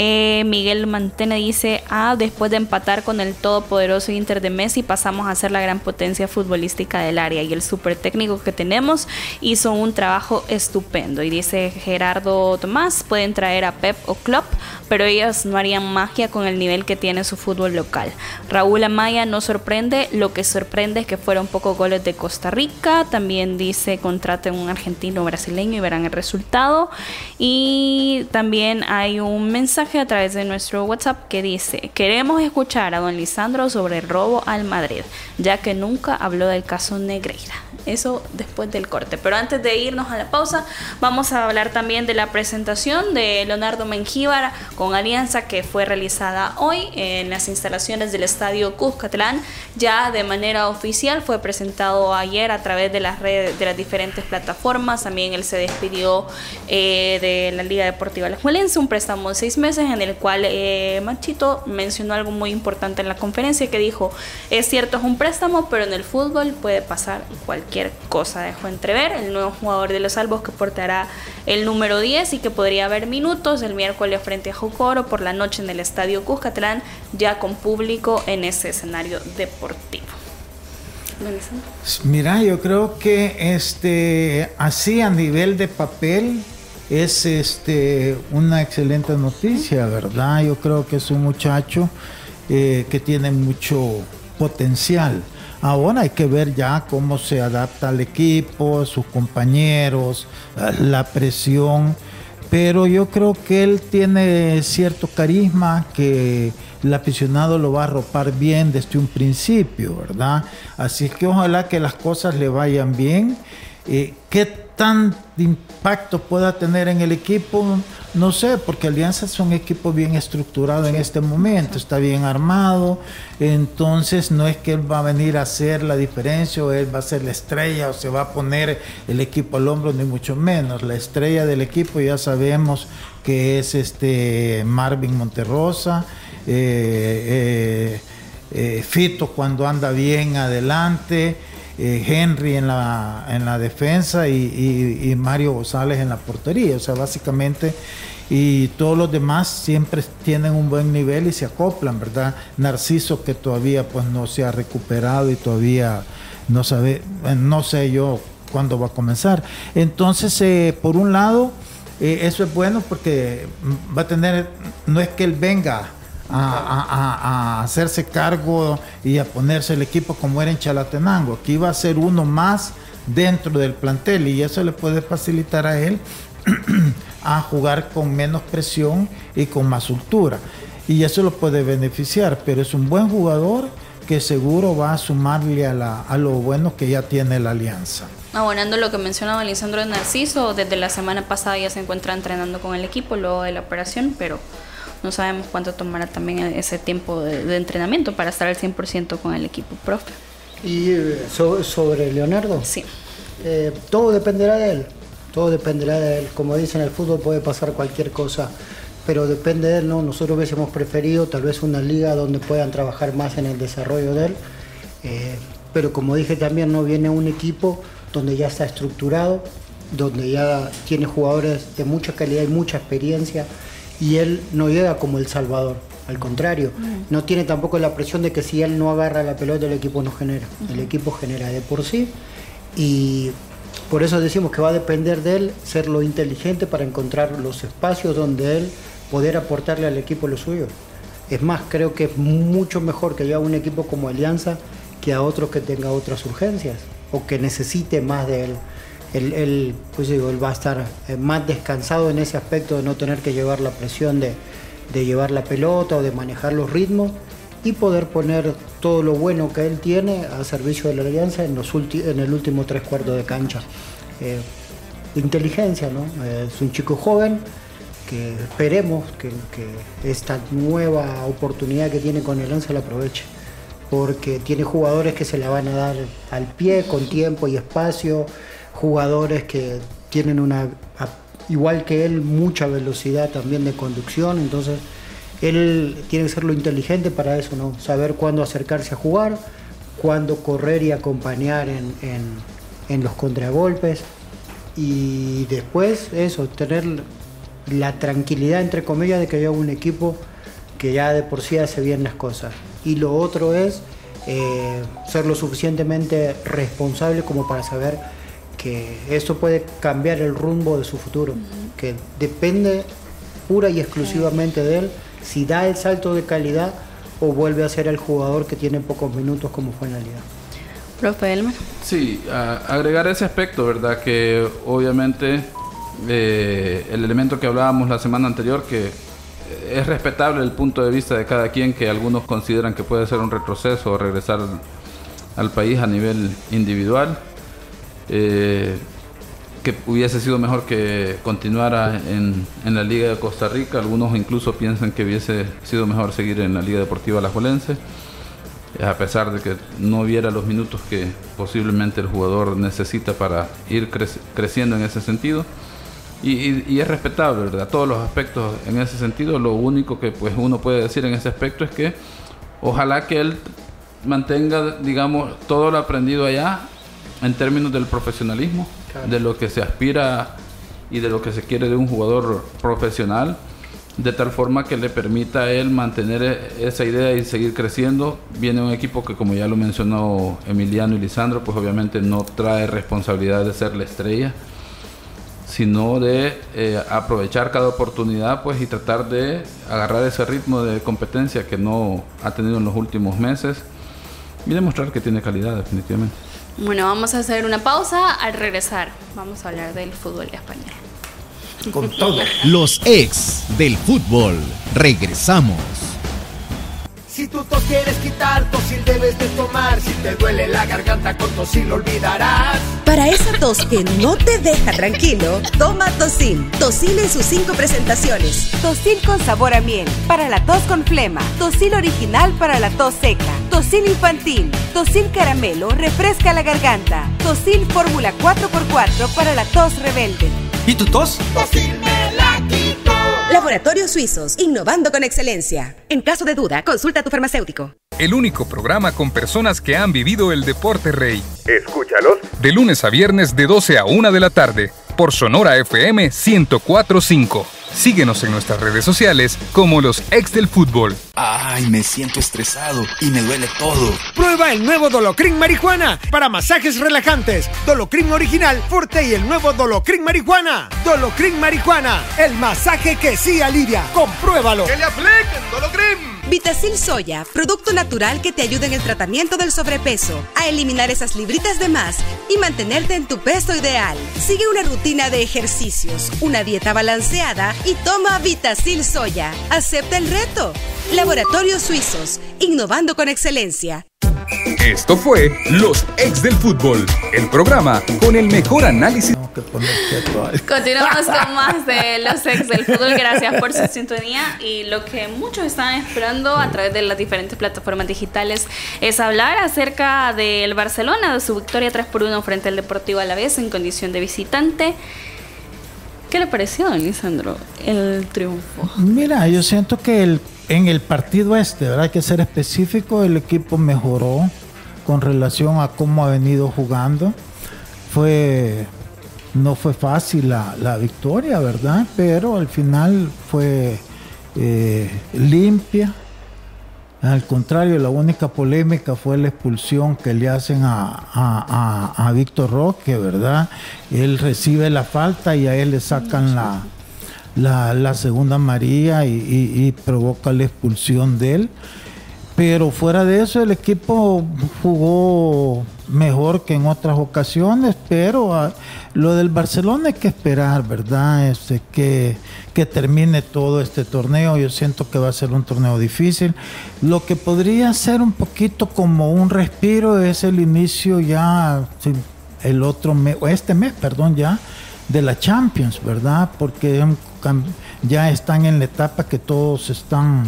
Eh, Miguel Mantena dice, ah, después de empatar con el todopoderoso Inter de Messi, pasamos a ser la gran potencia futbolística del área y el super técnico que tenemos hizo un trabajo estupendo. Y dice Gerardo Tomás, pueden traer a Pep o Klopp, pero ellos no harían magia con el nivel que tiene su fútbol local. Raúl Amaya no sorprende, lo que sorprende es que fueron pocos goles de Costa Rica. También dice contraten un argentino brasileño y verán el resultado. Y también hay un mensaje a través de nuestro WhatsApp que dice, queremos escuchar a don Lisandro sobre el robo al Madrid, ya que nunca habló del caso Negreira. Eso después del corte. Pero antes de irnos a la pausa, vamos a hablar también de la presentación de Leonardo Mengíbar con Alianza que fue realizada hoy en las instalaciones del Estadio Cuscatlán. Ya de manera oficial fue presentado ayer a través de las redes, de las diferentes plataformas. También él se despidió eh, de la Liga Deportiva Alajuelense, un préstamo de seis meses en el cual eh, Machito mencionó algo muy importante en la conferencia que dijo, es cierto es un préstamo, pero en el fútbol puede pasar cualquier cosa. Dejó entrever el nuevo jugador de los Albos que portará el número 10 y que podría haber minutos el miércoles frente a Jocoro por la noche en el Estadio Cuscatlán, ya con público en ese escenario deportivo. Mira, yo creo que este así a nivel de papel es este una excelente noticia, ¿verdad? Yo creo que es un muchacho eh, que tiene mucho potencial. Ahora hay que ver ya cómo se adapta al equipo, sus compañeros, la presión, pero yo creo que él tiene cierto carisma que el aficionado lo va a arropar bien desde un principio, ¿verdad? Así que ojalá que las cosas le vayan bien. Eh, ¿Qué tan impacto pueda tener en el equipo? No sé, porque Alianza es un equipo bien estructurado en este momento, está bien armado, entonces no es que él va a venir a hacer la diferencia o él va a ser la estrella o se va a poner el equipo al hombro, ni mucho menos. La estrella del equipo ya sabemos que es este Marvin Monterrosa, eh, eh, eh, Fito cuando anda bien adelante. Eh, Henry en la, en la defensa y, Mario González en la portería. O sea, básicamente, y todos los demás siempre tienen un buen nivel y se acoplan, ¿verdad? Narciso que todavía pues no se ha recuperado y todavía no sabe, no sé yo cuándo va a comenzar. Entonces, eh, por un lado, eh, eso es bueno porque va a tener, no es que él venga a, hacerse cargo y a ponerse el equipo como era en Chalatenango. Aquí va a ser uno más dentro del plantel y eso le puede facilitar a él a jugar con menos presión y con más soltura. Y eso lo puede beneficiar, pero es un buen jugador que seguro va a sumarle a, la- a lo bueno que ya tiene la alianza. Abonando lo que mencionaba Lisandro Narciso, desde la semana pasada ya se encuentra entrenando con el equipo luego de la operación, pero no sabemos cuánto tomará también ese tiempo de, de entrenamiento para estar al 100% con el equipo, profe. Y eh, so- sobre Leonardo, Sí. eh, todo dependerá de él. Todo dependerá de él. Como dicen, en el fútbol puede pasar cualquier cosa, pero depende de él. ¿no? Nosotros hubiésemos preferido tal vez una liga donde puedan trabajar más en el desarrollo de él. Eh, pero como dije también, no viene un equipo donde ya está estructurado, donde ya tiene jugadores de mucha calidad y mucha experiencia, y él no llega como El Salvador. Al contrario, no tiene tampoco la presión de que si él no agarra la pelota, el equipo no genera. El equipo genera de por sí. Y Por eso decimos que va a depender de él ser lo inteligente para encontrar los espacios donde él poder aportarle al equipo lo suyo. Es más, creo que es mucho mejor que haya un equipo como Alianza que a otro que tenga otras urgencias o que necesite más de él. Pues él va a estar eh, más descansado en ese aspecto de no tener que llevar la presión de, de llevar la pelota o de manejar los ritmos y poder poner todo lo bueno que él tiene a servicio de la alianza en, los en el último tres cuartos de cancha. Eh, inteligencia, ¿no? Eh, es un chico joven que esperemos que, que, esta nueva oportunidad que tiene con el Alianza la aproveche. Porque tiene jugadores que se la van a dar al pie, con tiempo y espacio, jugadores que tienen una, igual que él, mucha velocidad también de conducción, entonces él tiene que ser lo inteligente para eso, ¿no? Saber cuándo acercarse a jugar, cuándo correr y acompañar en, en, los contragolpes. Y después eso, tener la tranquilidad, entre comillas, de que haya un equipo que ya de por sí hace bien las cosas. Y lo otro es eh, ser lo suficientemente responsable como para saber que eso puede cambiar el rumbo de su futuro, que depende pura y exclusivamente de él si da el salto de calidad o vuelve a ser el jugador que tiene pocos minutos como fue en la liga. Profe Elmer. Sí, agregar ese aspecto, ¿verdad? Que obviamente eh, el elemento que hablábamos la semana anterior, que es respetable el punto de vista de cada quien, que algunos consideran que puede ser un retroceso o regresar al país a nivel individual. Eh, que hubiese sido mejor que continuara en, en, la Liga de Costa Rica. Algunos incluso piensan que hubiese sido mejor seguir en la Liga Deportiva Alajuelense, a pesar de que no hubiera los minutos que posiblemente el jugador necesita para ir creciendo en ese sentido. Y, y, es respetable, ¿verdad? Todos los aspectos en ese sentido. Lo único que pues uno puede decir en ese aspecto es que ojalá que él mantenga, digamos, todo lo aprendido allá en términos del profesionalismo de lo que se aspira y de lo que se quiere de un jugador profesional, de tal forma que le permita a él mantener e-, esa idea y seguir creciendo. Viene un equipo que, como ya lo mencionó Emiliano y Lisandro, pues obviamente no trae responsabilidad de ser la estrella, sino de eh, aprovechar cada oportunidad pues y tratar de agarrar ese ritmo de competencia que no ha tenido en los últimos meses y demostrar que tiene calidad definitivamente. Bueno, vamos a hacer una pausa. Al regresar, vamos a hablar del fútbol español. Con todo. Los ex del fútbol. Regresamos. Si tu tos quieres quitar, tosil debes de tomar. Si te duele la garganta, con tosil lo olvidarás. Para esa tos que no te deja tranquilo, toma Tosil. Tosil en sus cinco presentaciones. Tosil con sabor a miel, para la tos con flema. Tosil original para la tos seca. Tosil infantil. Tosil caramelo, refresca la garganta. Tosil fórmula 4x4 para la tos rebelde. ¿Y tu tos? Tosil. Laboratorios Suizos, innovando con excelencia. En caso de duda, consulta a tu farmacéutico. El único programa con personas que han vivido el deporte rey. Escúchalos. De lunes a viernes de 12 a 1 de la tarde, por Sonora FM 1045. Síguenos en nuestras redes sociales como los ex del fútbol. Ay, me siento estresado y me duele todo. Prueba el nuevo Dolocrin marihuana para masajes relajantes. Dolocrin original, fuerte y el nuevo Dolocrin marihuana. Dolocrin marihuana, el masaje que sí alivia. Compruébalo. Que le apliquen Dolocrin. Vitacil Soya, producto natural que te ayuda en el tratamiento del sobrepeso, a eliminar esas libritas de más y mantenerte en tu peso ideal. Sigue una rutina de ejercicios, una dieta balanceada y toma Vitacil Soya. Acepta el reto. Laboratorios Suizos, innovando con excelencia. Esto fue Los Ex del Fútbol, el programa con el mejor análisis. Continuamos con más de Los Ex del Fútbol. Gracias por su sintonía. Y lo que muchos están esperando a través de las diferentes plataformas digitales es hablar acerca del Barcelona, de su victoria 3 por 1 frente al Deportivo Alavés en condición de visitante. ¿Qué le pareció, Lisandro, el triunfo? Mira, yo siento que el, en el partido este, ¿verdad? Hay que ser específico, el equipo mejoró con relación a cómo ha venido jugando. Fue, no fue fácil la, la victoria, ¿verdad? Pero al final fue eh, limpia, Al contrario, la única polémica fue la expulsión que le hacen a, a, Víctor Roque, ¿verdad? Él recibe la falta y a él le sacan la, la, segunda María y provoca la expulsión de él. Pero fuera de eso, el equipo jugó mejor que en otras ocasiones, pero ah, lo del Barcelona hay que esperar, ¿verdad? Este, que, que termine todo este torneo. Yo siento que va a ser un torneo difícil. Lo que podría ser un poquito como un respiro es el inicio ya, el otro mes, este mes, perdón, ya, de la Champions, ¿verdad? Porque ya están en la etapa que todos están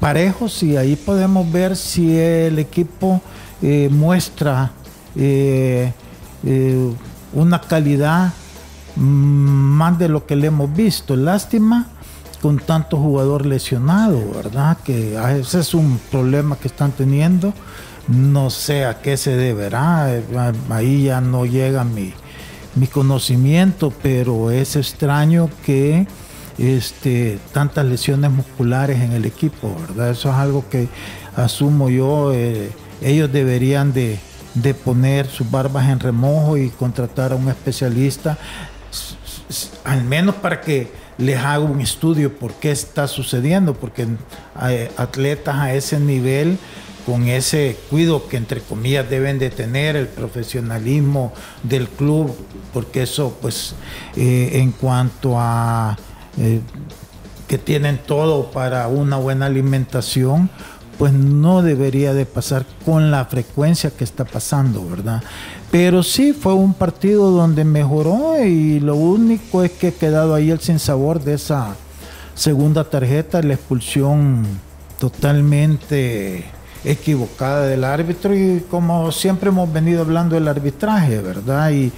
parejos y ahí podemos ver si el equipo eh, muestra eh, eh, una calidad mm, más de lo que le hemos visto. Lástima con tanto jugador lesionado, ¿verdad? Que ese es un problema que están teniendo. No sé a qué se deberá, ahí ya no llega mi, mi conocimiento, pero es extraño que este, tantas lesiones musculares en el equipo, ¿verdad? Eso es algo que asumo yo, eh, ellos deberían de, poner sus barbas en remojo y contratar a un especialista, al menos para que les haga un estudio por qué está sucediendo, porque hay atletas a ese nivel con ese cuidado que entre comillas deben de tener, el profesionalismo del club, porque eso pues eh, en cuanto a eh, que tienen todo para una buena alimentación, pues no debería de pasar con la frecuencia que está pasando, ¿verdad? Pero sí fue un partido donde mejoró y lo único es que ha quedado ahí el sinsabor de esa segunda tarjeta, la expulsión totalmente equivocada del árbitro y como siempre hemos venido hablando del arbitraje, ¿verdad? Y,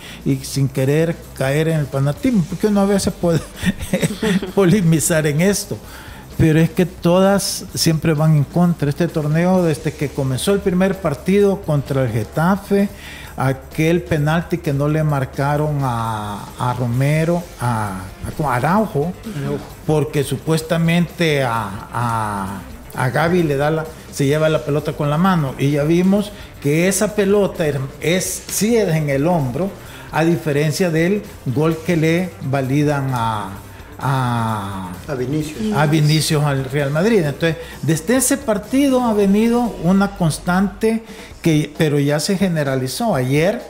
sin querer caer en el fanatismo, porque uno a veces puede polemizar en esto. Pero es que todas siempre van en contra. Este torneo, desde que comenzó el primer partido contra el Getafe, aquel penalti que no le marcaron a, Romero, a, a, Araujo, porque supuestamente a, a, a Gaby le da la, se lleva la pelota con la mano. Y ya vimos que esa pelota es, sí es en el hombro, a diferencia del gol que le validan a, a, a, Vinicius. al Real Madrid. Entonces, desde ese partido ha venido una constante que, pero ya se generalizó. Ayer,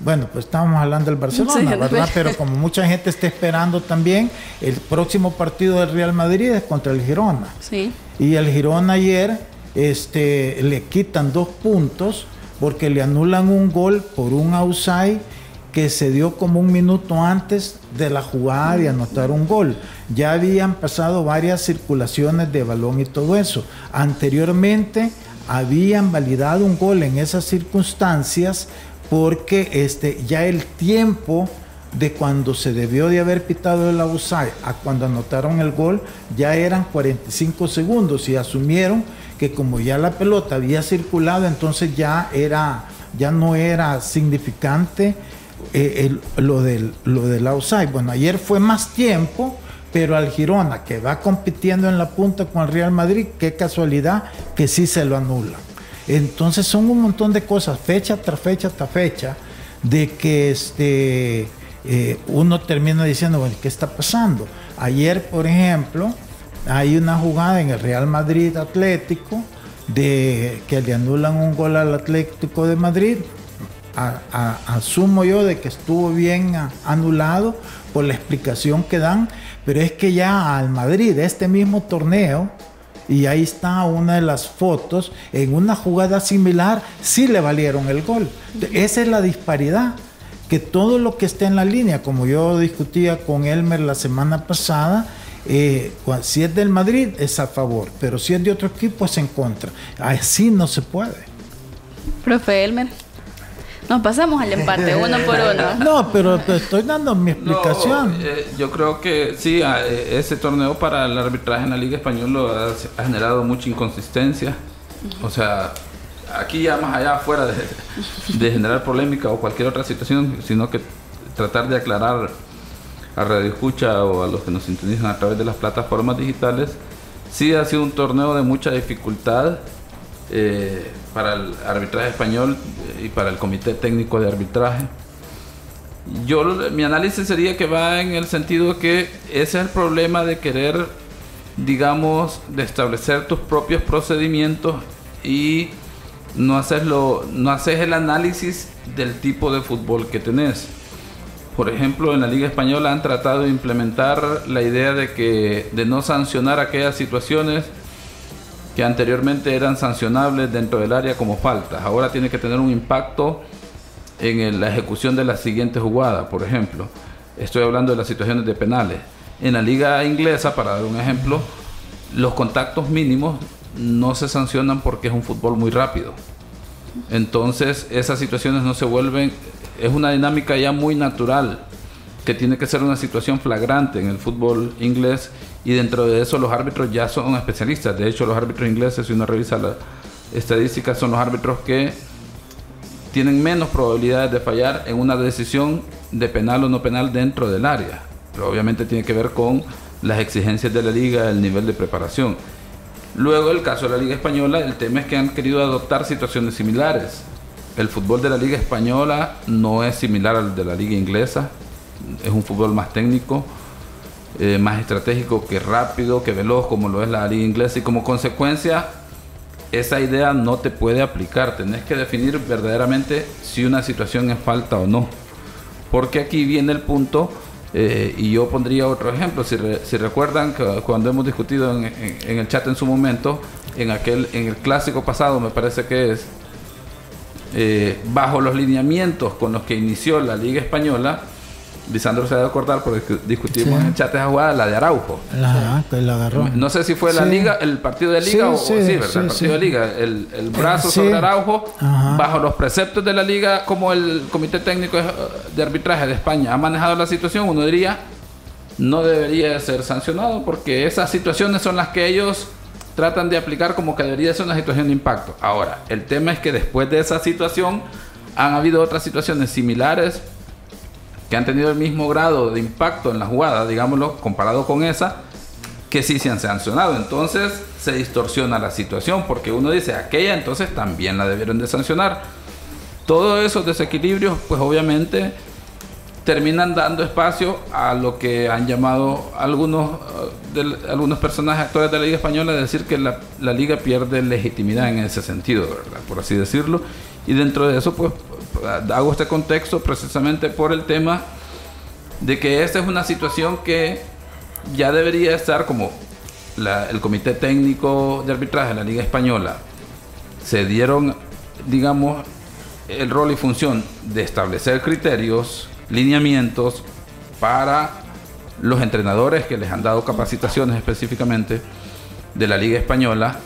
bueno, pues estábamos hablando del Barcelona, ¿verdad? Pero como mucha gente está esperando también, el próximo partido del Real Madrid es contra el Girona. Sí. Y el Girona ayer este, le quitan dos puntos porque le anulan un gol por un outside que se dio como un minuto antes de la jugada de anotar un gol. Ya habían pasado varias circulaciones de balón y todo eso. Anteriormente habían validado un gol en esas circunstancias porque este, ya el tiempo de cuando se debió de haber pitado el outside a cuando anotaron el gol ya eran 45 segundos y asumieron que como ya la pelota había circulado, entonces ya era, ya no era significante eh, lo, del, lo del outside. Bueno, ayer fue más tiempo, pero al Girona, que va compitiendo en la punta con el Real Madrid, qué casualidad que sí se lo anula. Entonces son un montón de cosas, fecha tras fecha tras fecha, de que este, eh, uno termina diciendo, bueno, ¿qué está pasando? Ayer, por ejemplo, hay una jugada en el Real Madrid Atlético de que le anulan un gol al Atlético de Madrid. asumo yo de que estuvo bien anulado por la explicación que dan, pero es que ya al Madrid, este mismo torneo, y ahí está una de las fotos, en una jugada similar sí le valieron el gol. Esa es la disparidad, que todo lo que esté en la línea, como yo discutía con Elmer la semana pasada, eh, si es del Madrid es a favor, pero si es de otro equipo es en contra. Así no se puede. Profe Elmer. Nos pasamos al empate uno por uno. No, pero te estoy dando mi explicación. Eh, yo creo que sí, eh, ese torneo para el arbitraje en la Liga Española ha, generado mucha inconsistencia. O sea, aquí ya más allá, fuera de, de generar polémica o cualquier otra situación, sino que tratar de aclarar a Radio Escucha o a los que nos sintonizan a través de las plataformas digitales, Sí ha sido un torneo de mucha dificultad eh, para el arbitraje español y para el comité técnico de arbitraje. Yo mi análisis sería que va en el sentido que ese es el problema de querer, digamos, de establecer tus propios procedimientos y no hacerlo, no haces el análisis del tipo de fútbol que tenés. Por ejemplo, en la Liga Española han tratado de implementar la idea de que de no sancionar aquellas situaciones que anteriormente eran sancionables dentro del área como faltas. Ahora tiene que tener un impacto en la ejecución de la siguiente jugada, por ejemplo. Estoy hablando de las situaciones de penales. En la liga inglesa, para dar un ejemplo, los contactos mínimos no se sancionan porque es un fútbol muy rápido. Entonces esas situaciones no se vuelven, es una dinámica ya muy natural, que tiene que ser una situación flagrante en el fútbol inglés y dentro de eso los árbitros ya son especialistas. De hecho los árbitros ingleses, si uno revisa las estadísticas, son los árbitros que tienen menos probabilidades de fallar en una decisión de penal o no penal dentro del área. Pero obviamente tiene que ver con las exigencias de la liga, el nivel de preparación. Luego, el caso de la Liga Española, el tema es que han querido adoptar situaciones similares. El fútbol de la Liga Española no es similar al de la Liga Inglesa. Es un fútbol más técnico, eh, más estratégico que rápido, que veloz, como lo es la Liga Inglesa. Y como consecuencia, esa idea no te puede aplicar. Tenés que definir verdaderamente si una situación es falta o no. Porque aquí viene el punto eh, y yo pondría otro ejemplo, si, recuerdan cuando hemos discutido en, el chat en su momento, en aquel en el clásico pasado me parece que es, eh, bajo los lineamientos con los que inició la Liga Española, Lisandro se debe acordar porque discutimos en el chat esa jugada, la de Araujo. La, la agarró. No sé si fue la liga, el partido de liga o sí, ¿verdad? el partido de liga. El, el brazo sobre Araujo, bajo los preceptos de la liga, como el Comité Técnico de Arbitraje de España ha manejado la situación, uno diría, no debería ser sancionado porque esas situaciones son las que ellos tratan de aplicar como que debería ser una situación de impacto. Ahora, el tema es que después de esa situación han habido otras situaciones similares que han tenido el mismo grado de impacto en la jugada, digámoslo, comparado con esa, que sí se han sancionado. Entonces se distorsiona la situación porque uno dice, aquella entonces también la debieron de sancionar. Todos esos desequilibrios, pues obviamente terminan dando espacio a lo que han llamado algunos, uh, algunos personajes actores de la Liga Española, decir que la, la Liga pierde legitimidad en ese sentido, ¿verdad? por así decirlo. Y dentro de eso, pues hago este contexto precisamente por el tema de que esta es una situación que ya debería estar como el Comité Técnico de Arbitraje de la Liga Española se dieron, digamos, el rol y función de establecer criterios, lineamientos para los entrenadores que les han dado capacitaciones específicamente de la Liga Española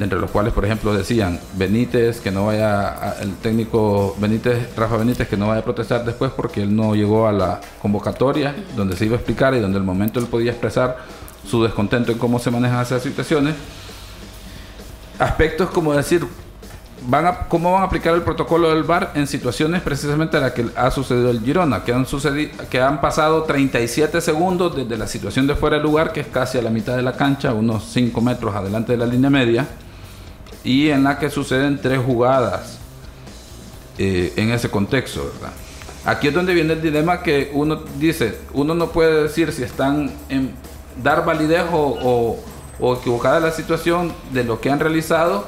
entre los cuales, por ejemplo, decían Benítez, que no vaya, el técnico Benítez, Rafa Benítez, que no vaya a protestar después porque él no llegó a la convocatoria donde se iba a explicar y donde el momento él podía expresar su descontento en cómo se manejan esas situaciones. Aspectos como decir, van a, cómo van a aplicar el protocolo del VAR en situaciones precisamente a las que ha sucedido el Girona, que han, sucedido, que han pasado 37 segundos desde la situación de fuera de lugar, que es casi a la mitad de la cancha, unos 5 metros adelante de la línea media, y en la que suceden tres jugadas eh, en ese contexto, ¿verdad? Aquí es donde viene el dilema que uno dice, uno no puede decir si están en dar validez o, o, equivocada la situación de lo que han realizado,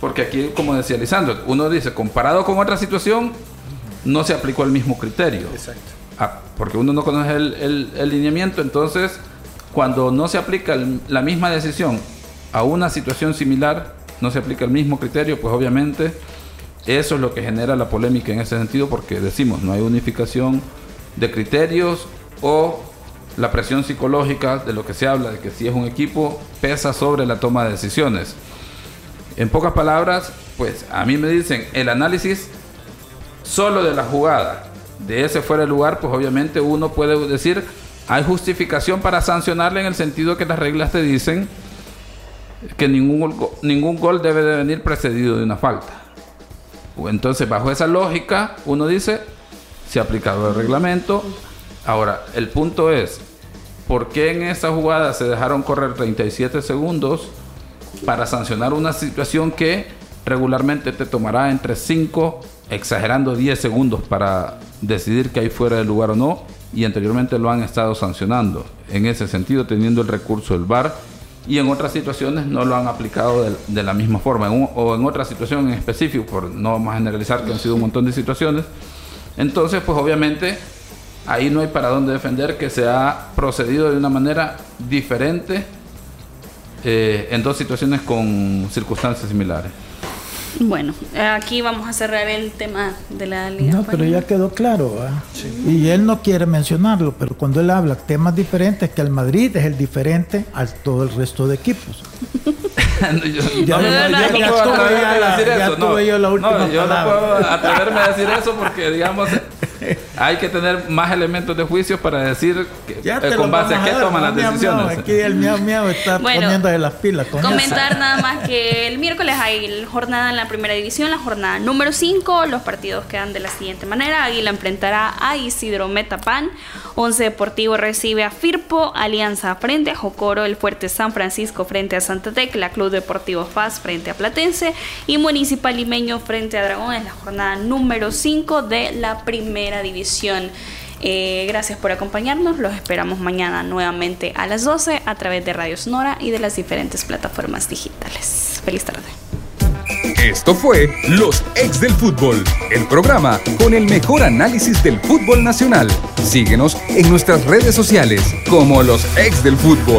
porque aquí, como decía Lisandro, uno dice, comparado con otra situación, no se aplicó el mismo criterio. Exacto. Ah, porque uno no conoce el, el, lineamiento, entonces, cuando no se aplica la misma decisión a una situación similar, no se aplica el mismo criterio, pues obviamente eso es lo que genera la polémica en ese sentido, porque decimos, no hay unificación de criterios o la presión psicológica de lo que se habla, de que si es un equipo, pesa sobre la toma de decisiones. En pocas palabras, pues a mí me dicen el análisis solo de la jugada, de ese fuera de lugar, pues obviamente uno puede decir, hay justificación para sancionarle en el sentido que las reglas te dicen que ningún, ningún gol debe de venir precedido de una falta. Entonces, bajo esa lógica, uno dice, se ha aplicado el reglamento. Ahora, el punto es, por qué en esa jugada se dejaron correr 37 segundos para sancionar una situación que regularmente te tomará entre 5, exagerando 10 segundos para decidir que hay fuera del lugar o no, y anteriormente lo han estado sancionando. En ese sentido, teniendo el recurso del VAR, y en otras situaciones no lo han aplicado de, la misma forma, o en otra situación en específico, por no vamos generalizar que han sido un montón de situaciones. Entonces, pues obviamente ahí no hay para dónde defender que se ha procedido de una manera diferente eh, en dos situaciones con circunstancias similares. Bueno, aquí vamos a cerrar el tema de la Liga. No, pero ya quedó claro. Y él no quiere mencionarlo, pero cuando él habla temas diferentes, que el Madrid es el diferente a todo el resto de equipos. yo, no, puedo atreverme a decir eso. No, yo no puedo atreverme a decir eso porque, digamos, hay que tener más elementos de juicio para decir que, eh, con base a qué toman las decisiones. aquí el miau miau está poniendo de las pilas. comentar nada más que el miércoles hay jornada en la primera división, la jornada número 5. Los partidos quedan de la siguiente manera. Águila enfrentará a Isidro Metapan. Once Deportivo recibe a Firpo. Alianza frente a Jocoro. El Fuerte San Francisco frente a Santa Tecla. Club Deportivo FAS frente a Platense. Y Municipal Limeño frente a Dragón. en la jornada número 5 de la primera división. Eh, gracias por acompañarnos. Los esperamos mañana nuevamente a las 12 a través de Radio Sonora y de las diferentes plataformas digitales. Feliz tarde. Esto fue Los Ex del Fútbol, el programa con el mejor análisis del fútbol nacional. Síguenos en nuestras redes sociales como Los Ex del Fútbol.